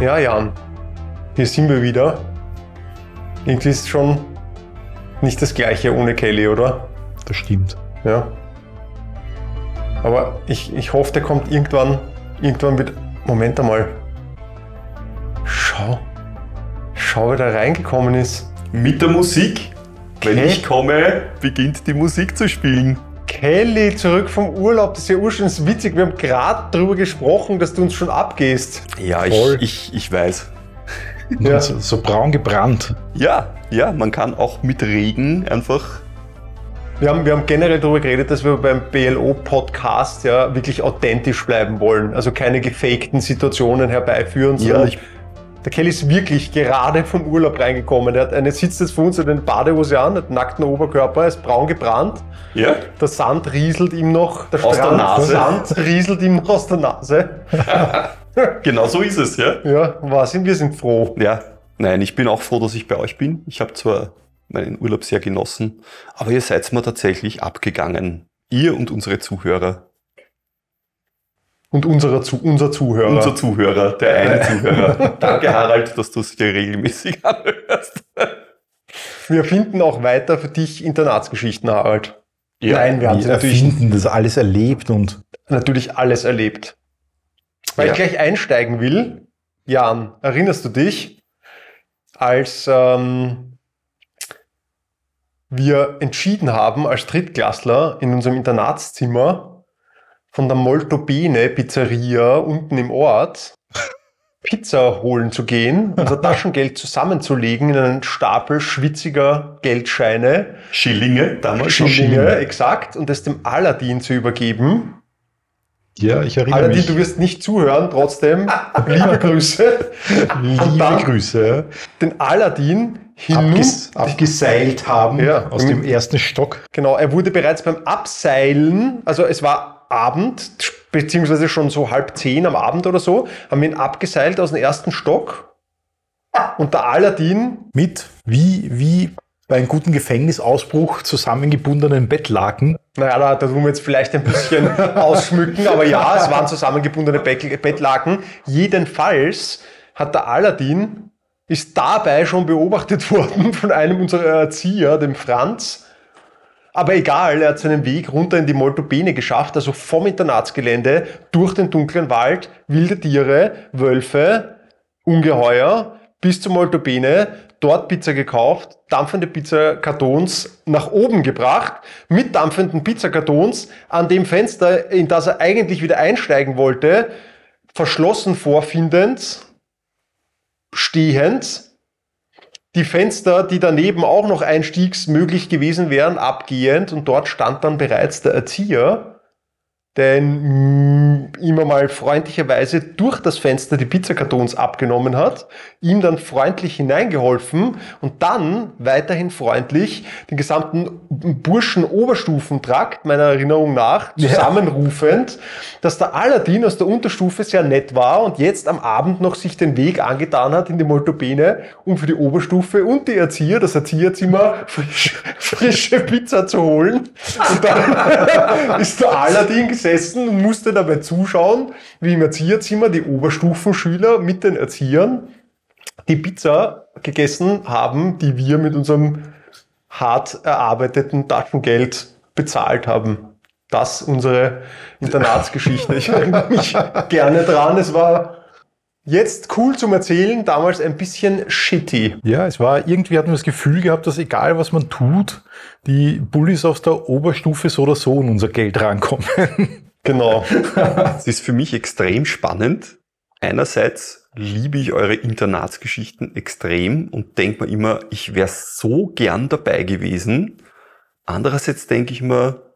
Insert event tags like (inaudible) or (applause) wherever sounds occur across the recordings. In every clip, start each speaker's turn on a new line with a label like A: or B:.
A: Ja, Jan, hier sind wir wieder. Irgendwie ist schon nicht das Gleiche ohne Kelly, oder?
B: Das stimmt.
A: Ja. Aber ich, ich hoffe, der kommt irgendwann, irgendwann mit. Moment einmal. Schau. Schau, wer da reingekommen ist.
C: Mit der Musik. Wenn ich komme, beginnt die Musik zu spielen.
A: Kelly, zurück vom Urlaub. Das ist ja ursprünglich witzig. Wir haben gerade darüber gesprochen, dass du uns schon abgehst.
C: Ja,
B: Voll.
C: ich, ich, ich weiß. (laughs)
A: Ja.
B: So, so braun gebrannt.
C: Ja, ja, man kann auch mit Regen einfach.
A: Wir haben, wir haben generell darüber geredet, dass wir beim BLO-Podcast ja wirklich authentisch bleiben wollen. Also keine gefakten Situationen herbeiführen,
C: Ja,
A: sondern
C: ich-
A: der Kelly ist wirklich gerade vom Urlaub reingekommen. Er hat eine, sitzt jetzt vor uns in den Badehose an, hat nackten Oberkörper, ist braun gebrannt.
C: Ja,
A: Der Sand rieselt ihm noch, der
C: Aus der Nase.
A: Sand rieselt ihm noch aus der Nase. (laughs)
C: genau so ist es, ja.
A: Ja, was sind wir sind froh.
C: Ja, nein, ich bin auch froh, dass ich bei euch bin. Ich habe zwar meinen Urlaub sehr genossen, aber ihr seid mir tatsächlich abgegangen. Ihr und unsere Zuhörer.
A: Und unserer, Zu- unser Zuhörer.
C: Unser Zuhörer, der eine (laughs) Zuhörer. Danke, Harald, dass du es dir regelmäßig (laughs) anhörst.
A: wir finden auch weiter für dich Internatsgeschichten, Harald. Nein, wir haben sie natürlich
B: erfinden das alles erlebt und
A: natürlich alles erlebt. Weil
C: Ja.
A: ich gleich einsteigen will, Jan, erinnerst du dich, als ähm, wir entschieden haben, als Drittklässler in unserem Internatszimmer von der Molto Bene Pizzeria unten im Ort Pizza holen zu gehen, unser (laughs) Taschengeld zusammenzulegen in einen Stapel schwitziger Geldscheine,
C: Schillinge, damals schon.
A: Schillinge, exakt, und es dem Aladdin zu übergeben.
B: ja, ich erinnere
A: Aladdin,
B: mich.
A: du wirst nicht zuhören, trotzdem (laughs) liebe Grüße.
B: Liebe Grüße.
A: Den Aladdin.
B: Abges abgeseilt haben
A: Ja.
B: aus dem ersten Stock.
A: Genau, er wurde bereits beim Abseilen, also es war Abend, beziehungsweise schon so halb zehn am Abend oder so, haben wir ihn abgeseilt aus dem ersten Stock. Und der Aladdin,
B: Mit, wie, wie bei einem guten Gefängnisausbruch, zusammengebundenen Bettlaken.
A: naja, da, da tun wir jetzt vielleicht ein bisschen (laughs) ausschmücken, aber ja, es waren zusammengebundene Bettlaken. Jedenfalls hat der Aladdin, ist dabei schon beobachtet (laughs) worden von einem unserer Erzieher, dem Franz. Aber egal, er hat seinen Weg runter in die Moltobene geschafft, also vom Internatsgelände durch den dunklen Wald, wilde Tiere, Wölfe, Ungeheuer bis zur Moltobene, dort Pizza gekauft, dampfende Pizzakartons nach oben gebracht, mit dampfenden Pizzakartons an dem Fenster, in das er eigentlich wieder einsteigen wollte, verschlossen vorfindend, stehend, die Fenster, die daneben auch noch einstiegsmöglich gewesen wären, abgehend. Und dort stand dann bereits der Erzieher, der ihn, mm, ihm einmal freundlicherweise durch das Fenster die Pizzakartons abgenommen hat, ihm dann freundlich hineingeholfen und dann weiterhin freundlich den gesamten Burschen Oberstufentrakt meiner Erinnerung nach zusammenrufend, dass der Aladdin aus der Unterstufe sehr nett war und jetzt am Abend noch sich den Weg angetan hat in die Moltobene, um für die Oberstufe und die Erzieher, das Erzieherzimmer, frisch, frische Pizza zu holen. Und dann (laughs) ist der Aladdin gesessen und musste dabei zuschauen, wie im Erzieherzimmer die Oberstufenschüler mit den Erziehern die Pizza gegessen haben, die wir mit unserem hart erarbeiteten Taschengeld bezahlt haben. Das unsere Internatsgeschichte. Ich erinnere mich (laughs) gerne dran. Es war jetzt cool zum Erzählen, damals ein bisschen shitty.
B: Ja, es war, irgendwie hat man das Gefühl gehabt, dass egal was man tut, die Bullies aus der Oberstufe so oder so in unser Geld rankommen. (laughs)
A: Genau.
C: Es ist für mich extrem spannend. Einerseits liebe ich eure Internatsgeschichten extrem und denke mir immer, ich wäre so gern dabei gewesen. Andererseits denke ich mir,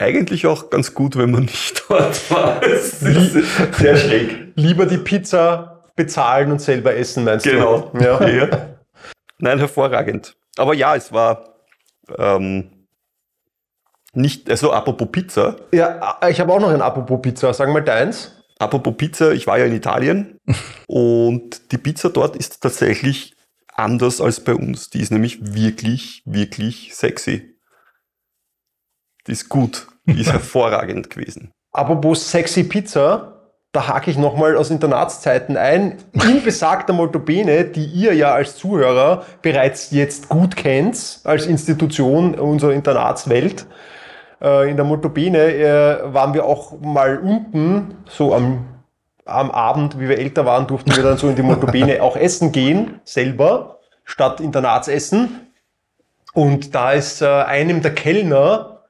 C: eigentlich auch ganz gut, wenn man nicht dort war. (laughs) Es ist sehr schräg.
A: Lieber die Pizza bezahlen und selber essen, meinst
C: Genau.
A: du? Ja. (laughs)
C: Ja. Nein, hervorragend. Aber ja, es war ähm, nicht, also apropos Pizza,
A: ja, ich habe auch noch ein Apropos Pizza. Sag mal deins.
C: Apropos Pizza, ich war ja in Italien (laughs) und die Pizza dort ist tatsächlich anders als bei uns. Die ist nämlich wirklich, wirklich sexy. Die ist gut. Die ist (laughs) hervorragend gewesen.
A: Apropos sexy Pizza. Da hake ich nochmal aus Internatszeiten ein, in besagter Moltobene, die ihr ja als Zuhörer bereits jetzt gut kennt, als Institution unserer Internatswelt. Äh, in der Moltobene äh, waren wir auch mal unten, so am, am Abend, wie wir älter waren, durften wir dann so in die Moltobene auch essen gehen, selber, statt Internatsessen. Und da ist äh, einem der Kellner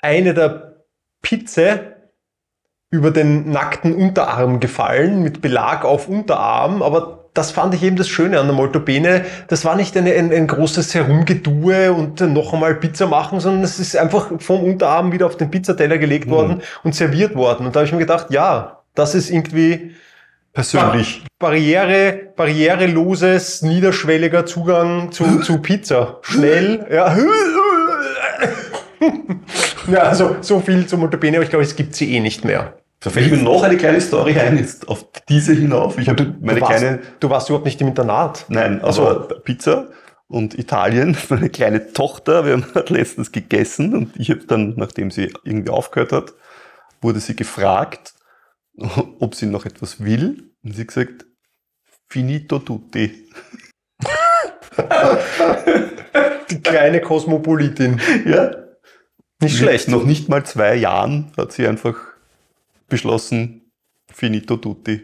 A: eine der Pizze über den nackten Unterarm gefallen, mit Belag auf Unterarm, aber das fand ich eben das Schöne an der Moltobene. Das war nicht eine, ein, ein großes Herumgedue und noch einmal Pizza machen, sondern es ist einfach vom Unterarm wieder auf den Pizzateller gelegt
C: Mhm.
A: worden und serviert worden. Und da habe ich mir gedacht, ja, das ist irgendwie
C: Persönlich.
A: Barriere, barriereloses, niederschwelliger Zugang zu, zu Pizza. Schnell, ja. (laughs) (laughs) Ja, also so viel zum Moltobene, aber ich glaube, es gibt sie eh nicht mehr.
C: Da fällt mir noch eine kleine Story ein, jetzt auf diese hinauf. Ich habe meine
A: du, warst,
C: kleine,
A: du warst überhaupt nicht im Internat.
C: nein,
A: so.
C: aber Pizza und Italien, (laughs) meine kleine Tochter, wir haben (laughs) letztens gegessen und ich habe dann, nachdem sie irgendwie aufgehört hat, wurde sie gefragt, ob sie noch etwas will. Und sie hat gesagt, finito tutti.
A: Die kleine Kosmopolitin.
C: Ja,
A: Nicht schlecht.
C: Noch nicht mal zwei Jahren hat sie einfach beschlossen, finito tutti.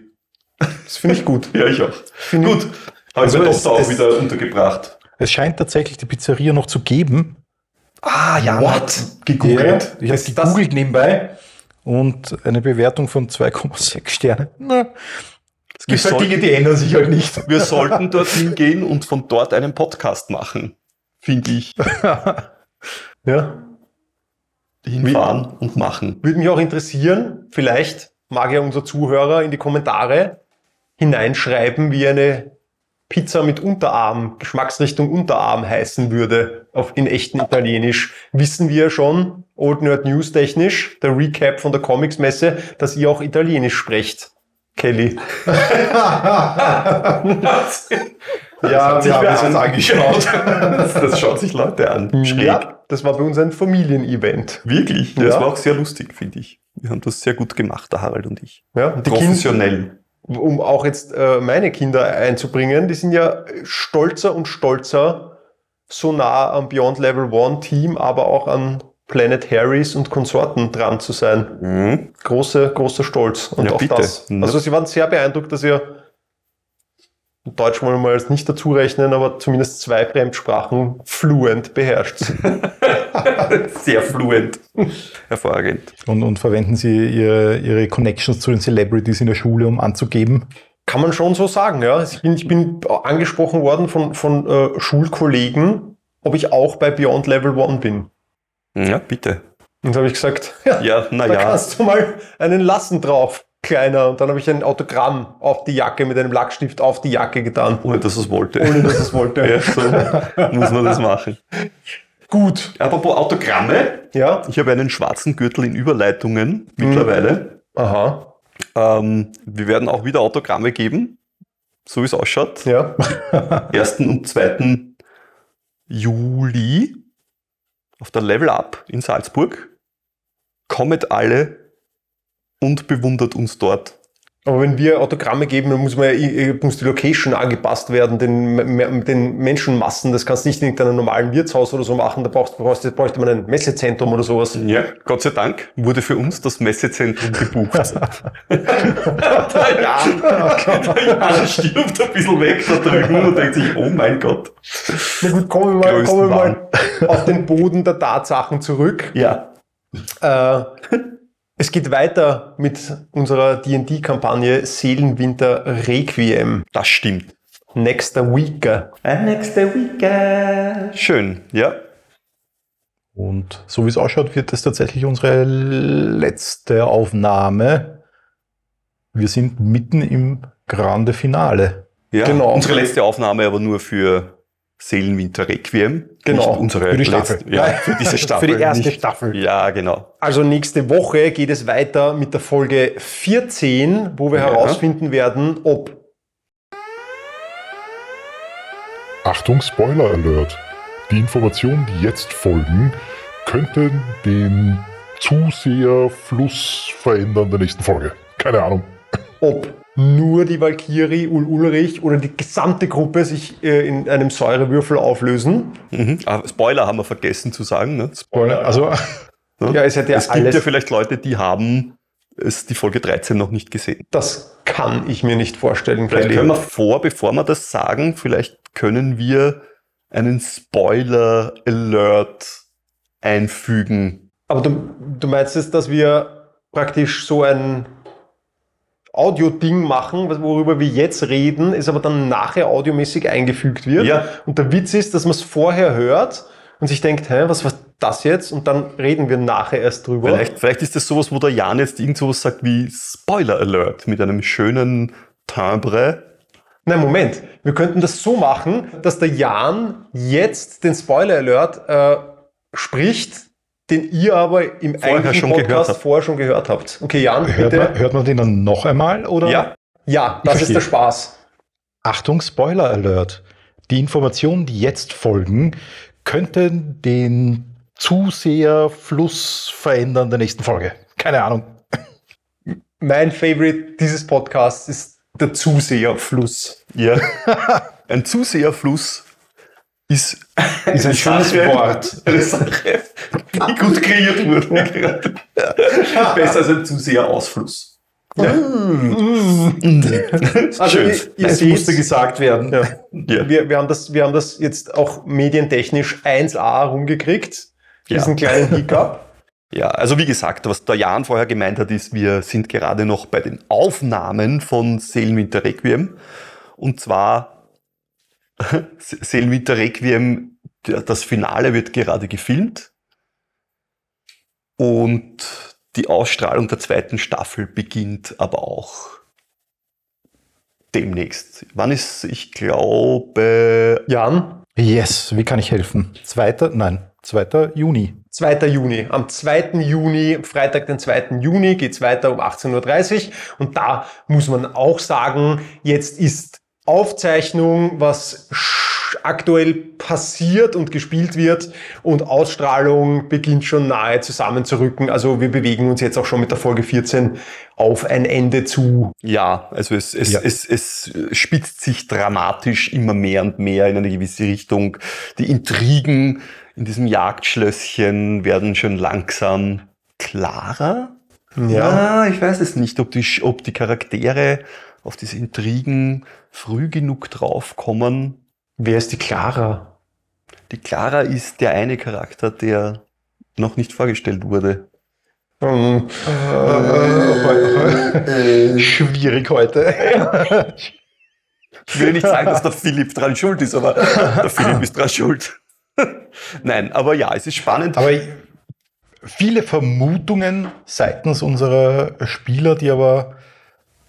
A: Das finde ich gut. (laughs)
C: Ja, ich auch.
A: Finde
C: Gut, habe ich
B: Also
C: meine
B: es-
C: Tochter auch wieder untergebracht.
B: Es scheint tatsächlich die Pizzeria noch zu geben.
C: Ah, ja,
A: What?
C: gegoogelt.
B: Ich habe
A: Das- das-
B: gegoogelt nebenbei und eine Bewertung von 2,6 Sterne. Na,
A: Es gibt halt Dinge, die ändern sich halt nicht.
C: Wir sollten dorthin gehen und von dort einen Podcast machen. Finde ich. (laughs)
A: Ja.
C: Hinfahren und machen.
A: Würde mich auch interessieren, vielleicht mag ja unser Zuhörer in die Kommentare hineinschreiben, wie eine Pizza mit Unterarm, Geschmacksrichtung Unterarm heißen würde, auf, in echten Italienisch. Wissen wir schon, Old Nerd News technisch, der Recap von der Comics-Messe, dass ihr auch Italienisch sprecht. Kelly. (laughs)
C: Ja,
A: wir haben es uns
C: angeschaut. Das, (laughs) das schaut sich Leute an. Schräg.
A: Ja, das war bei uns ein Familienevent.
C: Wirklich. Das
A: Ja.
C: war auch sehr lustig, finde ich. Wir haben das sehr gut gemacht, der Harald und ich.
A: Ja, die Kinder,
C: Professionell.
A: um auch jetzt äh, meine Kinder einzubringen, die sind ja stolzer und stolzer, so nah am Beyond Level One Team, aber auch an Planet Harris und Konsorten dran zu sein.
C: Mhm.
A: Große, großer Stolz. Und
C: Ja,
A: auch
C: bitte.
A: das. Also sie waren sehr beeindruckt, dass ihr Deutsch wollen wir mal jetzt nicht dazu rechnen, aber zumindest zwei Fremdsprachen fluent beherrscht. (laughs)
C: Sehr fluent. Hervorragend.
B: und, und verwenden Sie Ihre, Ihre Connections zu den Celebrities in der Schule, um anzugeben?
A: Kann man schon so sagen, ja. Ich bin, ich bin angesprochen worden von, von äh, Schulkollegen, ob ich auch bei Beyond Level One bin.
C: Ja, bitte.
A: Und da habe ich gesagt, (laughs) ja,
C: Ja,
A: da
C: naja.
A: kannst du mal einen Lassen drauf, kleiner. Und dann habe ich ein Autogramm auf die Jacke mit einem Lackstift auf die Jacke getan,
C: Ohne dass es wollte.
A: ohne dass es wollte.
C: Ja, so muss man das machen.
A: Gut.
C: Apropos Autogramme.
A: Ja.
C: Ich habe einen schwarzen Gürtel in Überleitungen mittlerweile.
A: Aha.
C: Ähm, wir werden auch wieder Autogramme geben, so wie es ausschaut.
A: Ja. (laughs) (laughs)
C: 1. und 2. Juli auf der Level Up in Salzburg. Kommet alle und bewundert uns dort.
A: Aber wenn wir Autogramme geben, dann muss, man ja, äh, muss die Location angepasst werden, den, den Menschenmassen. Das kannst du nicht in irgendeinem normalen Wirtshaus oder so machen. Da brauchst, brauchst, bräuchte man ein Messezentrum oder sowas.
C: Ja, Gott sei Dank wurde für uns das Messezentrum gebucht. (laughs) der Jan, der Jan stirbt ein bisschen weg da drüben und denkt sich, oh mein Gott.
A: Na gut, kommen wir mal, kommen wir mal auf den Boden der Tatsachen zurück.
C: Ja.
A: Äh, es geht weiter mit unserer D&D-Kampagne Seelenwinter Requiem.
C: Das stimmt.
A: Nächster Week.
C: Nächste Weekend. Schön, ja.
B: Und so wie es ausschaut, wird es tatsächlich unsere letzte Aufnahme. Wir sind mitten im Grande Finale.
C: ja.
A: Genau.
C: Unsere letzte Aufnahme aber nur für Seelenwinter Requiem.
A: Genau.
C: Nicht unsere
B: Für die Staffel.
C: letzte- Ja, für diese Staffel. (laughs)
B: Für die erste
C: nicht.
B: Staffel.
C: Ja, genau.
A: Also nächste Woche geht es weiter mit der Folge 14, wo wir
C: Ja.
A: herausfinden werden, ob
D: Achtung, Spoiler Alert. Die Informationen, die jetzt folgen, könnten den Zuseherfluss verändern der nächsten Folge. Keine Ahnung.
A: ob nur die Valkyrie, Ul Ulrich oder die gesamte Gruppe sich äh, in einem Säurewürfel auflösen.
C: Mhm. Ah, Spoiler haben wir vergessen zu sagen. Ne?
B: Spoiler, also
A: Ja, es (laughs) hätte ja
C: es gibt ja vielleicht Leute, die haben es die Folge 13 noch nicht gesehen.
A: das kann ich mir nicht vorstellen.
C: Vielleicht
A: Kelly.
C: können wir vor, bevor wir das sagen, vielleicht können wir einen Spoiler-Alert einfügen.
A: Aber du, du meinst jetzt, dass wir praktisch so ein Audio-Ding machen, worüber wir jetzt reden, ist aber dann nachher audiomäßig eingefügt wird.
C: Ja.
A: Und der Witz ist, dass man es vorher hört und sich denkt, hä, was war das jetzt? Und dann reden wir nachher erst drüber.
C: Vielleicht, vielleicht ist das sowas, wo der Jan jetzt irgend sowas sagt wie Spoiler-Alert mit einem schönen Timbre.
A: Nein, Moment. Wir könnten das so machen, dass der Jan jetzt den Spoiler-Alert äh, spricht, den ihr aber im
C: Vorher
A: eigentlichen
C: schon gehört
A: Podcast
C: habt.
A: vorher schon gehört habt. Okay, Jan,
B: hört
A: bitte.
B: man, hört man den dann noch einmal? Oder?
C: Ja,
A: Ja, das ist der Spaß.
B: Achtung, Spoiler Alert. Die Informationen, die jetzt folgen, könnten den Zuseherfluss verändern der nächsten Folge. Keine Ahnung.
A: Mein Favorite dieses Podcasts ist der Zuseherfluss.
C: ja. (laughs) Ein Zuseherfluss ist, (laughs)
B: Ist ein schönes Wort. (laughs)
C: Eine Sache, die gut kreiert wurde. Besser als ein Zuseherausfluss. (laughs)
A: Also
C: Schön.
A: ihr, ihr
B: musste gesagt werden.
C: Ja.
A: wir, wir, haben das, wir haben das jetzt auch medientechnisch 1A rumgekriegt,
C: Ja.
A: diesen kleinen Hiccup.
C: Ja, also wie gesagt, was der Jan vorher gemeint hat, ist, wir sind gerade noch bei den Aufnahmen von Seelenwinter Requiem. Und zwar Seelenwinter Requiem, das Finale wird gerade gefilmt. Und die Ausstrahlung der zweiten Staffel beginnt aber auch demnächst. Wann ist, ich glaube,
A: Jan,
B: Yes, wie kann ich helfen? Zweiter, nein, 2. Juni.
A: 2. Juni. Am 2. Juni, Freitag, den 2. Juni, geht's weiter um 18.30 Uhr. Und da muss man auch sagen, jetzt ist Aufzeichnung, was aktuell passiert und gespielt wird und Ausstrahlung beginnt schon nahe zusammenzurücken. Also wir bewegen uns jetzt auch schon mit der Folge 14 auf ein Ende zu.
C: Ja, also es, es,
B: Ja.
C: Es, es spitzt sich dramatisch immer mehr und mehr in eine gewisse Richtung. Die Intrigen in diesem Jagdschlösschen werden schon langsam klarer. Ja, ich weiß es nicht, ob die, ob die Charaktere auf diese Intrigen früh genug draufkommen.
A: Wer ist die Clara?
C: Die Clara ist der eine Charakter, der noch nicht vorgestellt wurde.
A: Ähm, (laughs)
B: Schwierig heute. (laughs)
C: Ich will nicht sagen, dass der Philipp dran schuld ist, aber der Philipp ist dran schuld. (laughs) Nein, aber ja, es ist spannend.
B: Aber viele Vermutungen seitens unserer Spieler, die aber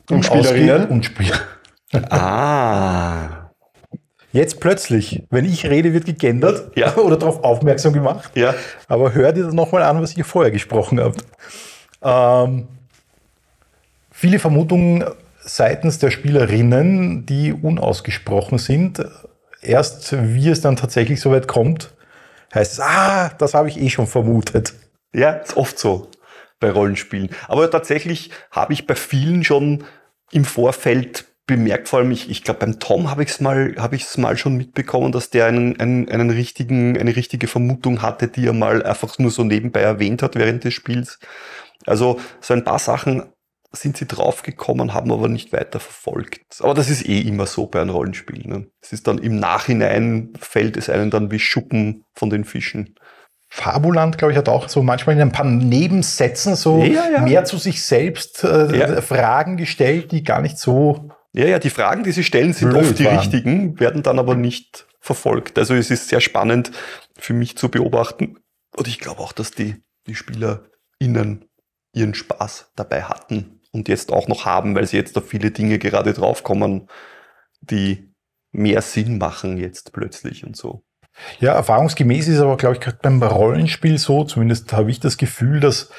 A: Und
B: ausgehen-
A: Spielerinnen?
B: und Spieler. (laughs)
C: Ah,
B: Jetzt plötzlich, wenn ich rede, wird gegendert
C: Ja. (laughs)
B: oder darauf aufmerksam gemacht.
C: ja.
B: Aber hör dir das nochmal an, was ihr vorher gesprochen habt. Ähm, viele Vermutungen seitens der Spielerinnen, die unausgesprochen sind. Erst wie es dann tatsächlich so weit kommt, heißt es, ah, das habe ich eh schon vermutet.
C: Ja, ist oft so bei Rollenspielen. Aber tatsächlich habe ich bei vielen schon im Vorfeld bemerkt, vor allem ich, ich glaube beim Tom habe ich es mal, habe ich es mal schon mitbekommen, dass der einen, einen, einen richtigen, eine richtige Vermutung hatte, die er mal einfach nur so nebenbei erwähnt hat während des Spiels. Also so ein paar Sachen sind sie draufgekommen, haben aber nicht weiter verfolgt. Aber das ist eh immer so bei einem Rollenspiel. Ne? Es ist dann im Nachhinein fällt es einem dann wie Schuppen von den Fischen.
B: Fabuland, glaube ich, hat auch so manchmal in ein paar Nebensätzen so
C: Ja, ja.
B: mehr zu sich selbst äh,
C: Ja.
B: Fragen gestellt, die gar nicht so.
C: Ja, ja, die Fragen, die sie stellen, sind oft die
B: waren.
C: richtigen, werden dann aber nicht verfolgt. Also es ist sehr spannend für mich zu beobachten. Und ich glaube auch, dass die, die SpielerInnen ihren Spaß dabei hatten und jetzt auch noch haben, weil sie jetzt auf viele Dinge gerade draufkommen, die mehr Sinn machen jetzt plötzlich und so.
B: Ja, erfahrungsgemäß ist aber, glaube ich, gerade beim Rollenspiel so, zumindest habe ich das Gefühl, dass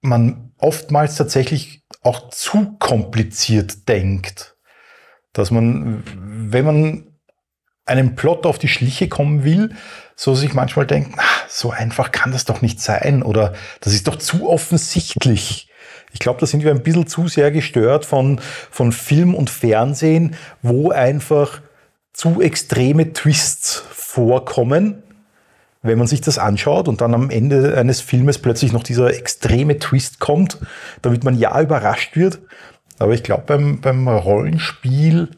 B: man oftmals tatsächlich auch zu kompliziert denkt. Dass man, wenn man einem Plot auf die Schliche kommen will, so sich manchmal denkt, "Ah, so einfach kann das doch nicht sein oder das ist doch zu offensichtlich. Ich glaube, da sind wir ein bisschen zu sehr gestört von, von Film und Fernsehen, wo einfach zu extreme Twists vorkommen, wenn man sich das anschaut und dann am Ende eines Filmes plötzlich noch dieser extreme Twist kommt, damit man ja überrascht wird. Aber ich glaube, beim, beim Rollenspiel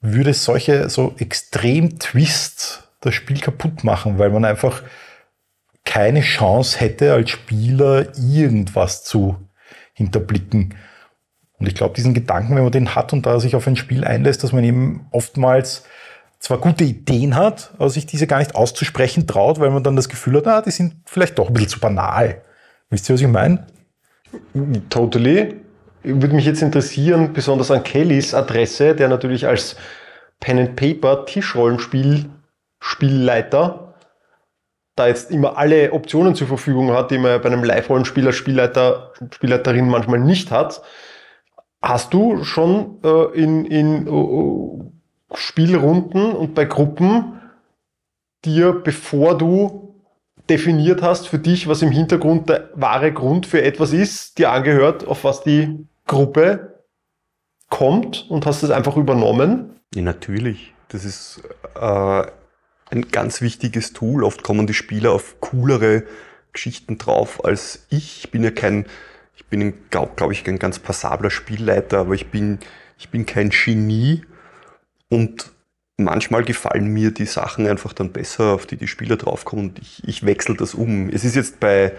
B: würde solche so extrem Twists das Spiel kaputt machen, weil man einfach keine Chance hätte, als Spieler irgendwas zu hinterblicken. Und ich glaube, diesen Gedanken, wenn man den hat und da sich auf ein Spiel einlässt, dass man eben oftmals zwar gute Ideen hat, aber sich diese gar nicht auszusprechen traut, weil man dann das Gefühl hat, ah, die sind vielleicht doch ein bisschen zu banal. Wisst ihr, was ich meine?
A: Totally. Würde mich jetzt interessieren, besonders an Kellys Adresse, der natürlich als Pen and Paper Tischrollenspiel Spielleiter da jetzt immer alle Optionen zur Verfügung hat, die man bei einem Live-Rollenspieler, Spielleiter, Spielleiterin manchmal nicht hat. Hast du schon äh, in, in uh, Spielrunden und bei Gruppen dir, bevor du definiert hast für dich, was im Hintergrund der wahre Grund für etwas ist, dir angehört, auf was die Gruppe kommt und hast es einfach übernommen?
C: Ja, natürlich. Das ist äh, ein ganz wichtiges Tool. Oft kommen die Spieler auf coolere Geschichten drauf als ich. Ich bin ja kein, ich bin, glaube glaub ich, ein ganz passabler Spielleiter, aber ich bin, ich bin kein Genie und manchmal gefallen mir die Sachen einfach dann besser, auf die die Spieler draufkommen und ich, ich wechsle das um. Es ist jetzt bei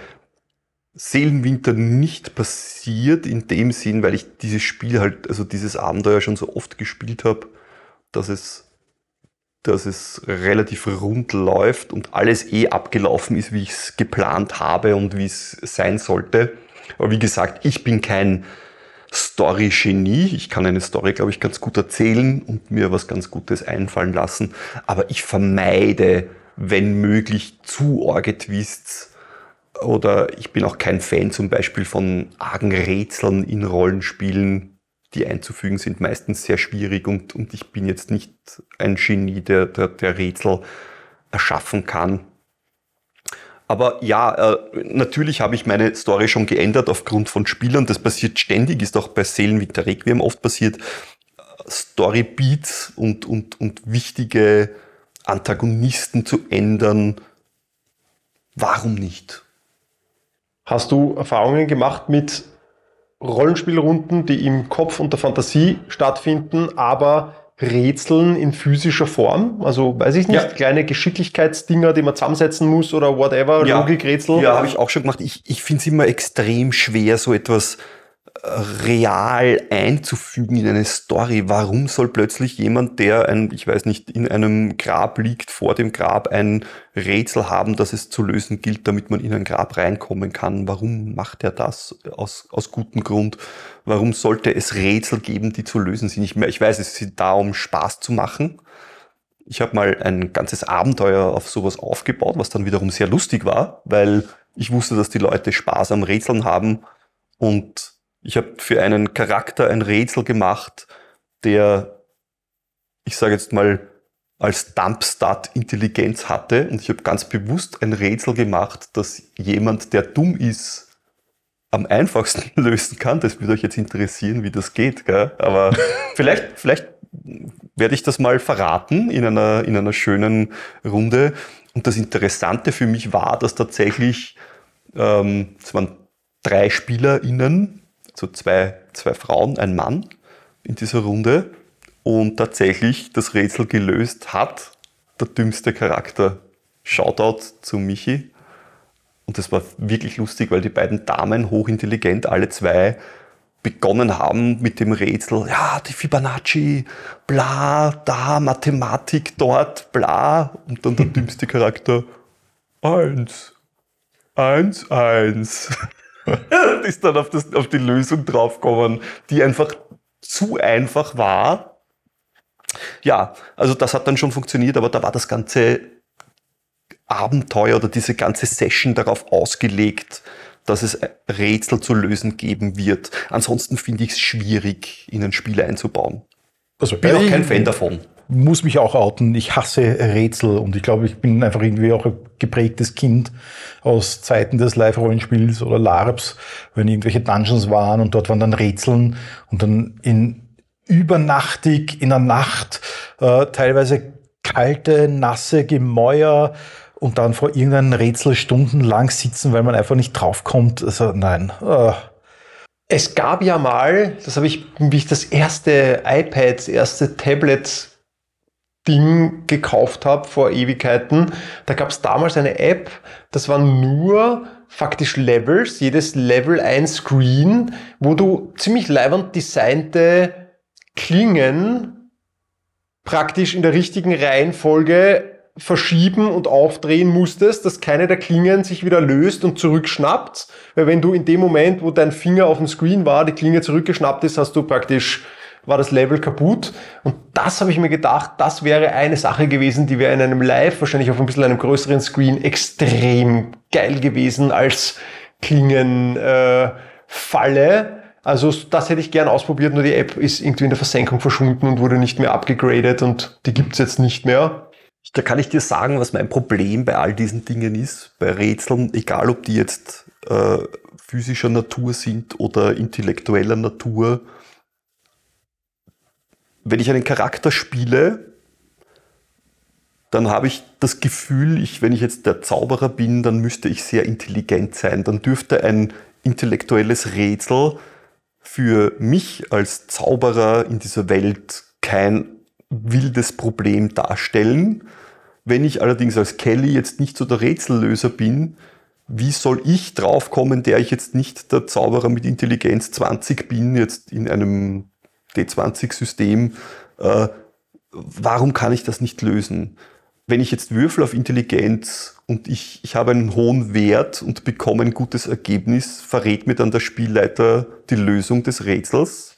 C: Seelenwinter nicht passiert in dem Sinn, weil ich dieses Spiel halt, also dieses Abenteuer schon so oft gespielt habe, dass es dass es relativ rund läuft und alles eh abgelaufen ist, wie ich es geplant habe und wie es sein sollte. Aber wie gesagt, ich bin kein Story-Genie. Ich kann eine Story, glaube ich, ganz gut erzählen und mir was ganz Gutes einfallen lassen. Aber ich vermeide, wenn möglich, zu arge Twists. Oder ich bin auch kein Fan zum Beispiel von argen Rätseln in Rollenspielen, die einzufügen sind meistens sehr schwierig und, und ich bin jetzt nicht ein Genie, der, der, der Rätsel erschaffen kann. Aber ja, äh, natürlich habe ich meine Story schon geändert aufgrund von Spielern. Das passiert ständig, ist auch bei Seelen wie der Requiem oft passiert. Storybeats und, und, und wichtige Antagonisten zu ändern. Warum nicht?
A: Hast du Erfahrungen gemacht mit Rollenspielrunden, die im Kopf und der Fantasie stattfinden, aber Rätseln in physischer Form. Also weiß ich nicht, ja. kleine Geschicklichkeitsdinger, die man zusammensetzen muss oder whatever,
C: ja.
A: Logikrätsel.
C: Ja, habe ich auch schon gemacht. Ich, ich finde es immer extrem schwer, so etwas real einzufügen in eine Story. Warum soll plötzlich jemand, der ein, ich weiß nicht, in einem Grab liegt, vor dem Grab ein Rätsel haben, das es zu lösen gilt, damit man in ein Grab reinkommen kann? Warum macht er das aus, aus gutem Grund? Warum sollte es Rätsel geben, die zu lösen sind? Ich, ich weiß, es ist da, um Spaß zu machen. Ich habe mal ein ganzes Abenteuer auf sowas aufgebaut, was dann wiederum sehr lustig war, weil ich wusste, dass die Leute Spaß am Rätseln haben und ich habe für einen Charakter ein Rätsel gemacht, der, ich sage jetzt mal, als Dumpstart Intelligenz hatte. Und ich habe ganz bewusst ein Rätsel gemacht, das jemand, der dumm ist, am einfachsten (laughs) lösen kann. Das würde euch jetzt interessieren, wie das geht. Gell? Aber (laughs) vielleicht, vielleicht werde ich das mal verraten in einer, in einer schönen Runde. Und das Interessante für mich war, dass tatsächlich, ähm, es waren drei SpielerInnen, so zwei, zwei Frauen, ein Mann in dieser Runde und tatsächlich das Rätsel gelöst hat der dümmste Charakter. Shoutout zu Michi. Und das war wirklich lustig, weil die beiden Damen, hochintelligent, alle zwei, begonnen haben mit dem Rätsel, ja, die Fibonacci, bla, da, Mathematik, dort, bla. Und dann der (laughs) dümmste Charakter, eins, eins, eins. (laughs) und ist dann auf, das, auf die Lösung draufgekommen, die einfach zu einfach war. Ja, also das hat dann schon funktioniert, aber da war das ganze Abenteuer oder diese ganze Session darauf ausgelegt, dass es Rätsel zu lösen geben wird. Ansonsten finde ich es schwierig, in ein Spiel einzubauen. Also bin auch kein Fan davon.
B: Muss mich auch outen. Ich hasse Rätsel und ich glaube, ich bin einfach irgendwie auch ein geprägtes Kind aus Zeiten des Live-Rollenspiels oder LARPs, wenn irgendwelche Dungeons waren und dort waren dann Rätseln und dann in übernachtig in der Nacht, äh, teilweise kalte, nasse Gemäuer und dann vor irgendeinem Rätsel stundenlang sitzen, weil man einfach nicht draufkommt. Also nein. Äh.
A: Es gab ja mal, das habe ich, wie ich das erste iPad, das erste Tablet Ding gekauft habe vor Ewigkeiten. Da gab es damals eine App, das waren nur faktisch Levels, jedes Level ein Screen, wo du ziemlich leibend designte Klingen praktisch in der richtigen Reihenfolge verschieben und aufdrehen musstest, dass keine der Klingen sich wieder löst und zurückschnappt. Weil wenn du in dem Moment, wo dein Finger auf dem Screen war, die Klinge zurückgeschnappt ist, hast du praktisch, war das Level kaputt. Und das habe ich mir gedacht, das wäre eine Sache gewesen, die wäre in einem Live, wahrscheinlich auf ein bisschen einem größeren Screen, extrem geil gewesen als Klingenfalle. Äh, also das hätte ich gern ausprobiert, nur die App ist irgendwie in der Versenkung verschwunden und wurde nicht mehr abgegradet und die gibt's jetzt nicht mehr.
C: Da kann ich dir sagen, was mein Problem bei all diesen Dingen ist, bei Rätseln, egal ob die jetzt äh, physischer Natur sind oder intellektueller Natur. Wenn ich einen Charakter spiele, dann habe ich das Gefühl, ich, wenn ich jetzt der Zauberer bin, dann müsste ich sehr intelligent sein. Dann dürfte ein intellektuelles Rätsel für mich als Zauberer in dieser Welt kein wildes Problem darstellen. Wenn ich allerdings als Kelly jetzt nicht so der Rätsellöser bin, wie soll ich draufkommen, der ich jetzt nicht der Zauberer mit Intelligenz 20 bin, jetzt in einem D20-System? Äh, warum kann ich das nicht lösen? Wenn ich jetzt würfel auf Intelligenz und ich, ich habe einen hohen Wert und bekomme ein gutes Ergebnis, verrät mir dann der Spielleiter die Lösung des Rätsels.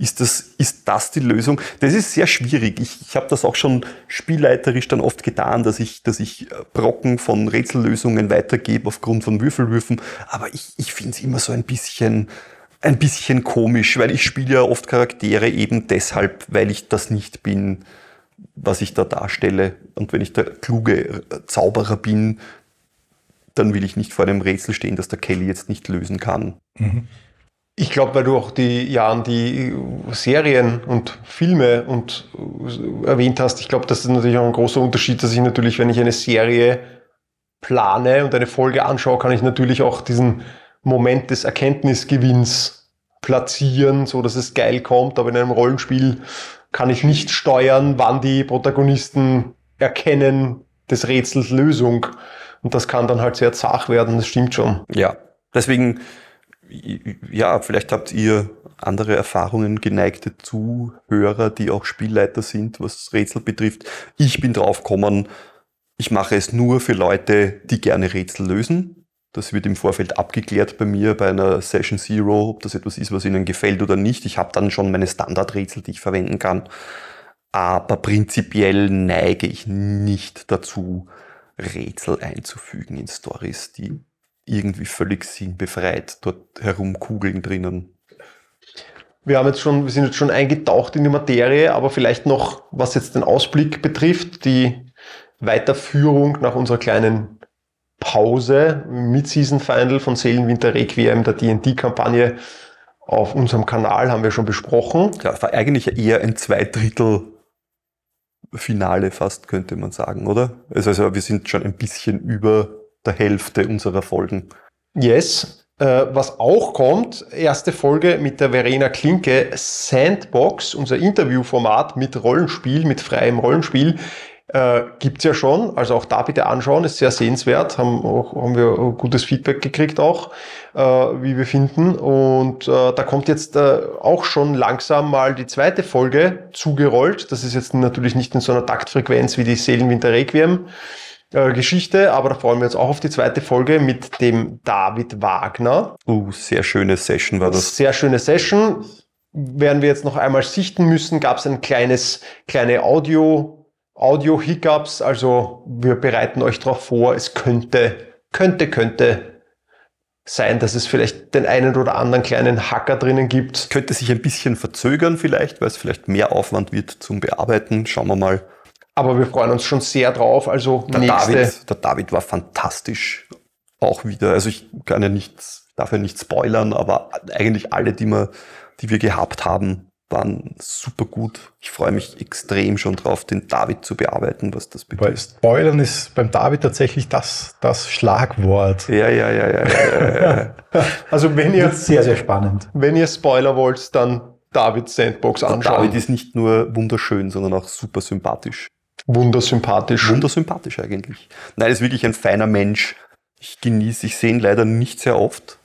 C: Ist das, ist das die Lösung? Das ist sehr schwierig. Ich, ich habe das auch schon spielleiterisch dann oft getan, dass ich, dass ich Brocken von Rätsellösungen weitergebe aufgrund von Würfelwürfen. Aber ich, ich finde es immer so ein bisschen, ein bisschen komisch, weil ich spiele ja oft Charaktere eben deshalb, weil ich das nicht bin was ich da darstelle. Und wenn ich der kluge Zauberer bin, dann will ich nicht vor einem Rätsel stehen, das der Kelly jetzt nicht lösen kann. Mhm.
A: Ich glaube, weil du auch die Jahren die Serien und Filme und erwähnt hast, ich glaube, das ist natürlich auch ein großer Unterschied, dass ich natürlich, wenn ich eine Serie plane und eine Folge anschaue, kann ich natürlich auch diesen Moment des Erkenntnisgewinns platzieren, so dass es geil kommt. Aber in einem Rollenspiel kann ich nicht steuern, wann die Protagonisten erkennen des Rätsels Lösung. Und das kann dann halt sehr zach werden, das stimmt schon.
C: Ja, deswegen, ja, vielleicht habt ihr andere Erfahrungen, geneigte Zuhörer, die auch Spielleiter sind, was Rätsel betrifft. Ich bin draufgekommen, ich mache es nur für Leute, die gerne Rätsel lösen. Das wird im Vorfeld abgeklärt bei mir bei einer Session Zero, ob das etwas ist, was Ihnen gefällt oder nicht. Ich habe dann schon meine Standardrätsel, die ich verwenden kann. Aber prinzipiell neige ich nicht dazu, Rätsel einzufügen in Stories, die irgendwie völlig sinnbefreit dort herumkugeln drinnen.
A: Wir haben jetzt schon, wir sind jetzt schon eingetaucht in die Materie, aber vielleicht noch, was jetzt den Ausblick betrifft, die Weiterführung nach unserer kleinen Pause, Mid-Season Final von Seelenwinter Requiem, der D&D-Kampagne auf unserem Kanal haben wir schon besprochen.
C: Ja, war eigentlich eher ein Zweidrittel Finale fast, könnte man sagen, oder? Also, also wir sind schon ein bisschen über der Hälfte unserer Folgen.
A: Yes. Äh, was auch kommt, erste Folge mit der Verena Klinke, Sandbox, unser Interviewformat mit Rollenspiel, mit freiem Rollenspiel, äh, gibt's ja schon, also auch da bitte anschauen, ist sehr sehenswert, haben, auch, haben wir gutes Feedback gekriegt auch, äh, wie wir finden. Und äh, da kommt jetzt äh, auch schon langsam mal die zweite Folge zugerollt. Das ist jetzt natürlich nicht in so einer Taktfrequenz wie die Seelenwinter Requiem. Äh, Geschichte, aber da freuen wir uns auch auf die zweite Folge mit dem David Wagner.
C: Uh, sehr schöne Session war das.
A: Sehr schöne Session. Werden wir jetzt noch einmal sichten müssen, gab es ein kleines, kleine Audio, Audio-Hiccups, also wir bereiten euch darauf vor, es könnte, könnte, könnte sein, dass es vielleicht den einen oder anderen kleinen Hacker drinnen gibt.
C: Könnte sich ein bisschen verzögern vielleicht, weil es vielleicht mehr Aufwand wird zum Bearbeiten. Schauen wir mal.
A: Aber wir freuen uns schon sehr drauf. Also
C: Der
A: nächste.
C: David, der David war fantastisch. Auch wieder. Also ich kann ja nichts, darf ja nicht spoilern, aber eigentlich alle, die wir, die wir gehabt haben, waren super gut. Ich freue mich extrem schon drauf, den David zu bearbeiten, was das
B: Weil
C: betrifft.
B: Spoilern ist beim David tatsächlich das, das Schlagwort.
C: Ja, ja, ja, ja, ja, ja. (laughs)
A: Also wenn ihr,
B: sehr, sehr spannend.
A: wenn ihr Spoiler wollt, dann David Sandbox
C: Und
A: anschauen.
C: David ist nicht nur wunderschön, sondern auch super sympathisch.
A: Wundersympathisch.
C: Wundersympathisch eigentlich. Nein, ist wirklich ein feiner Mensch. Ich genieße, ich sehe ihn leider nicht sehr oft.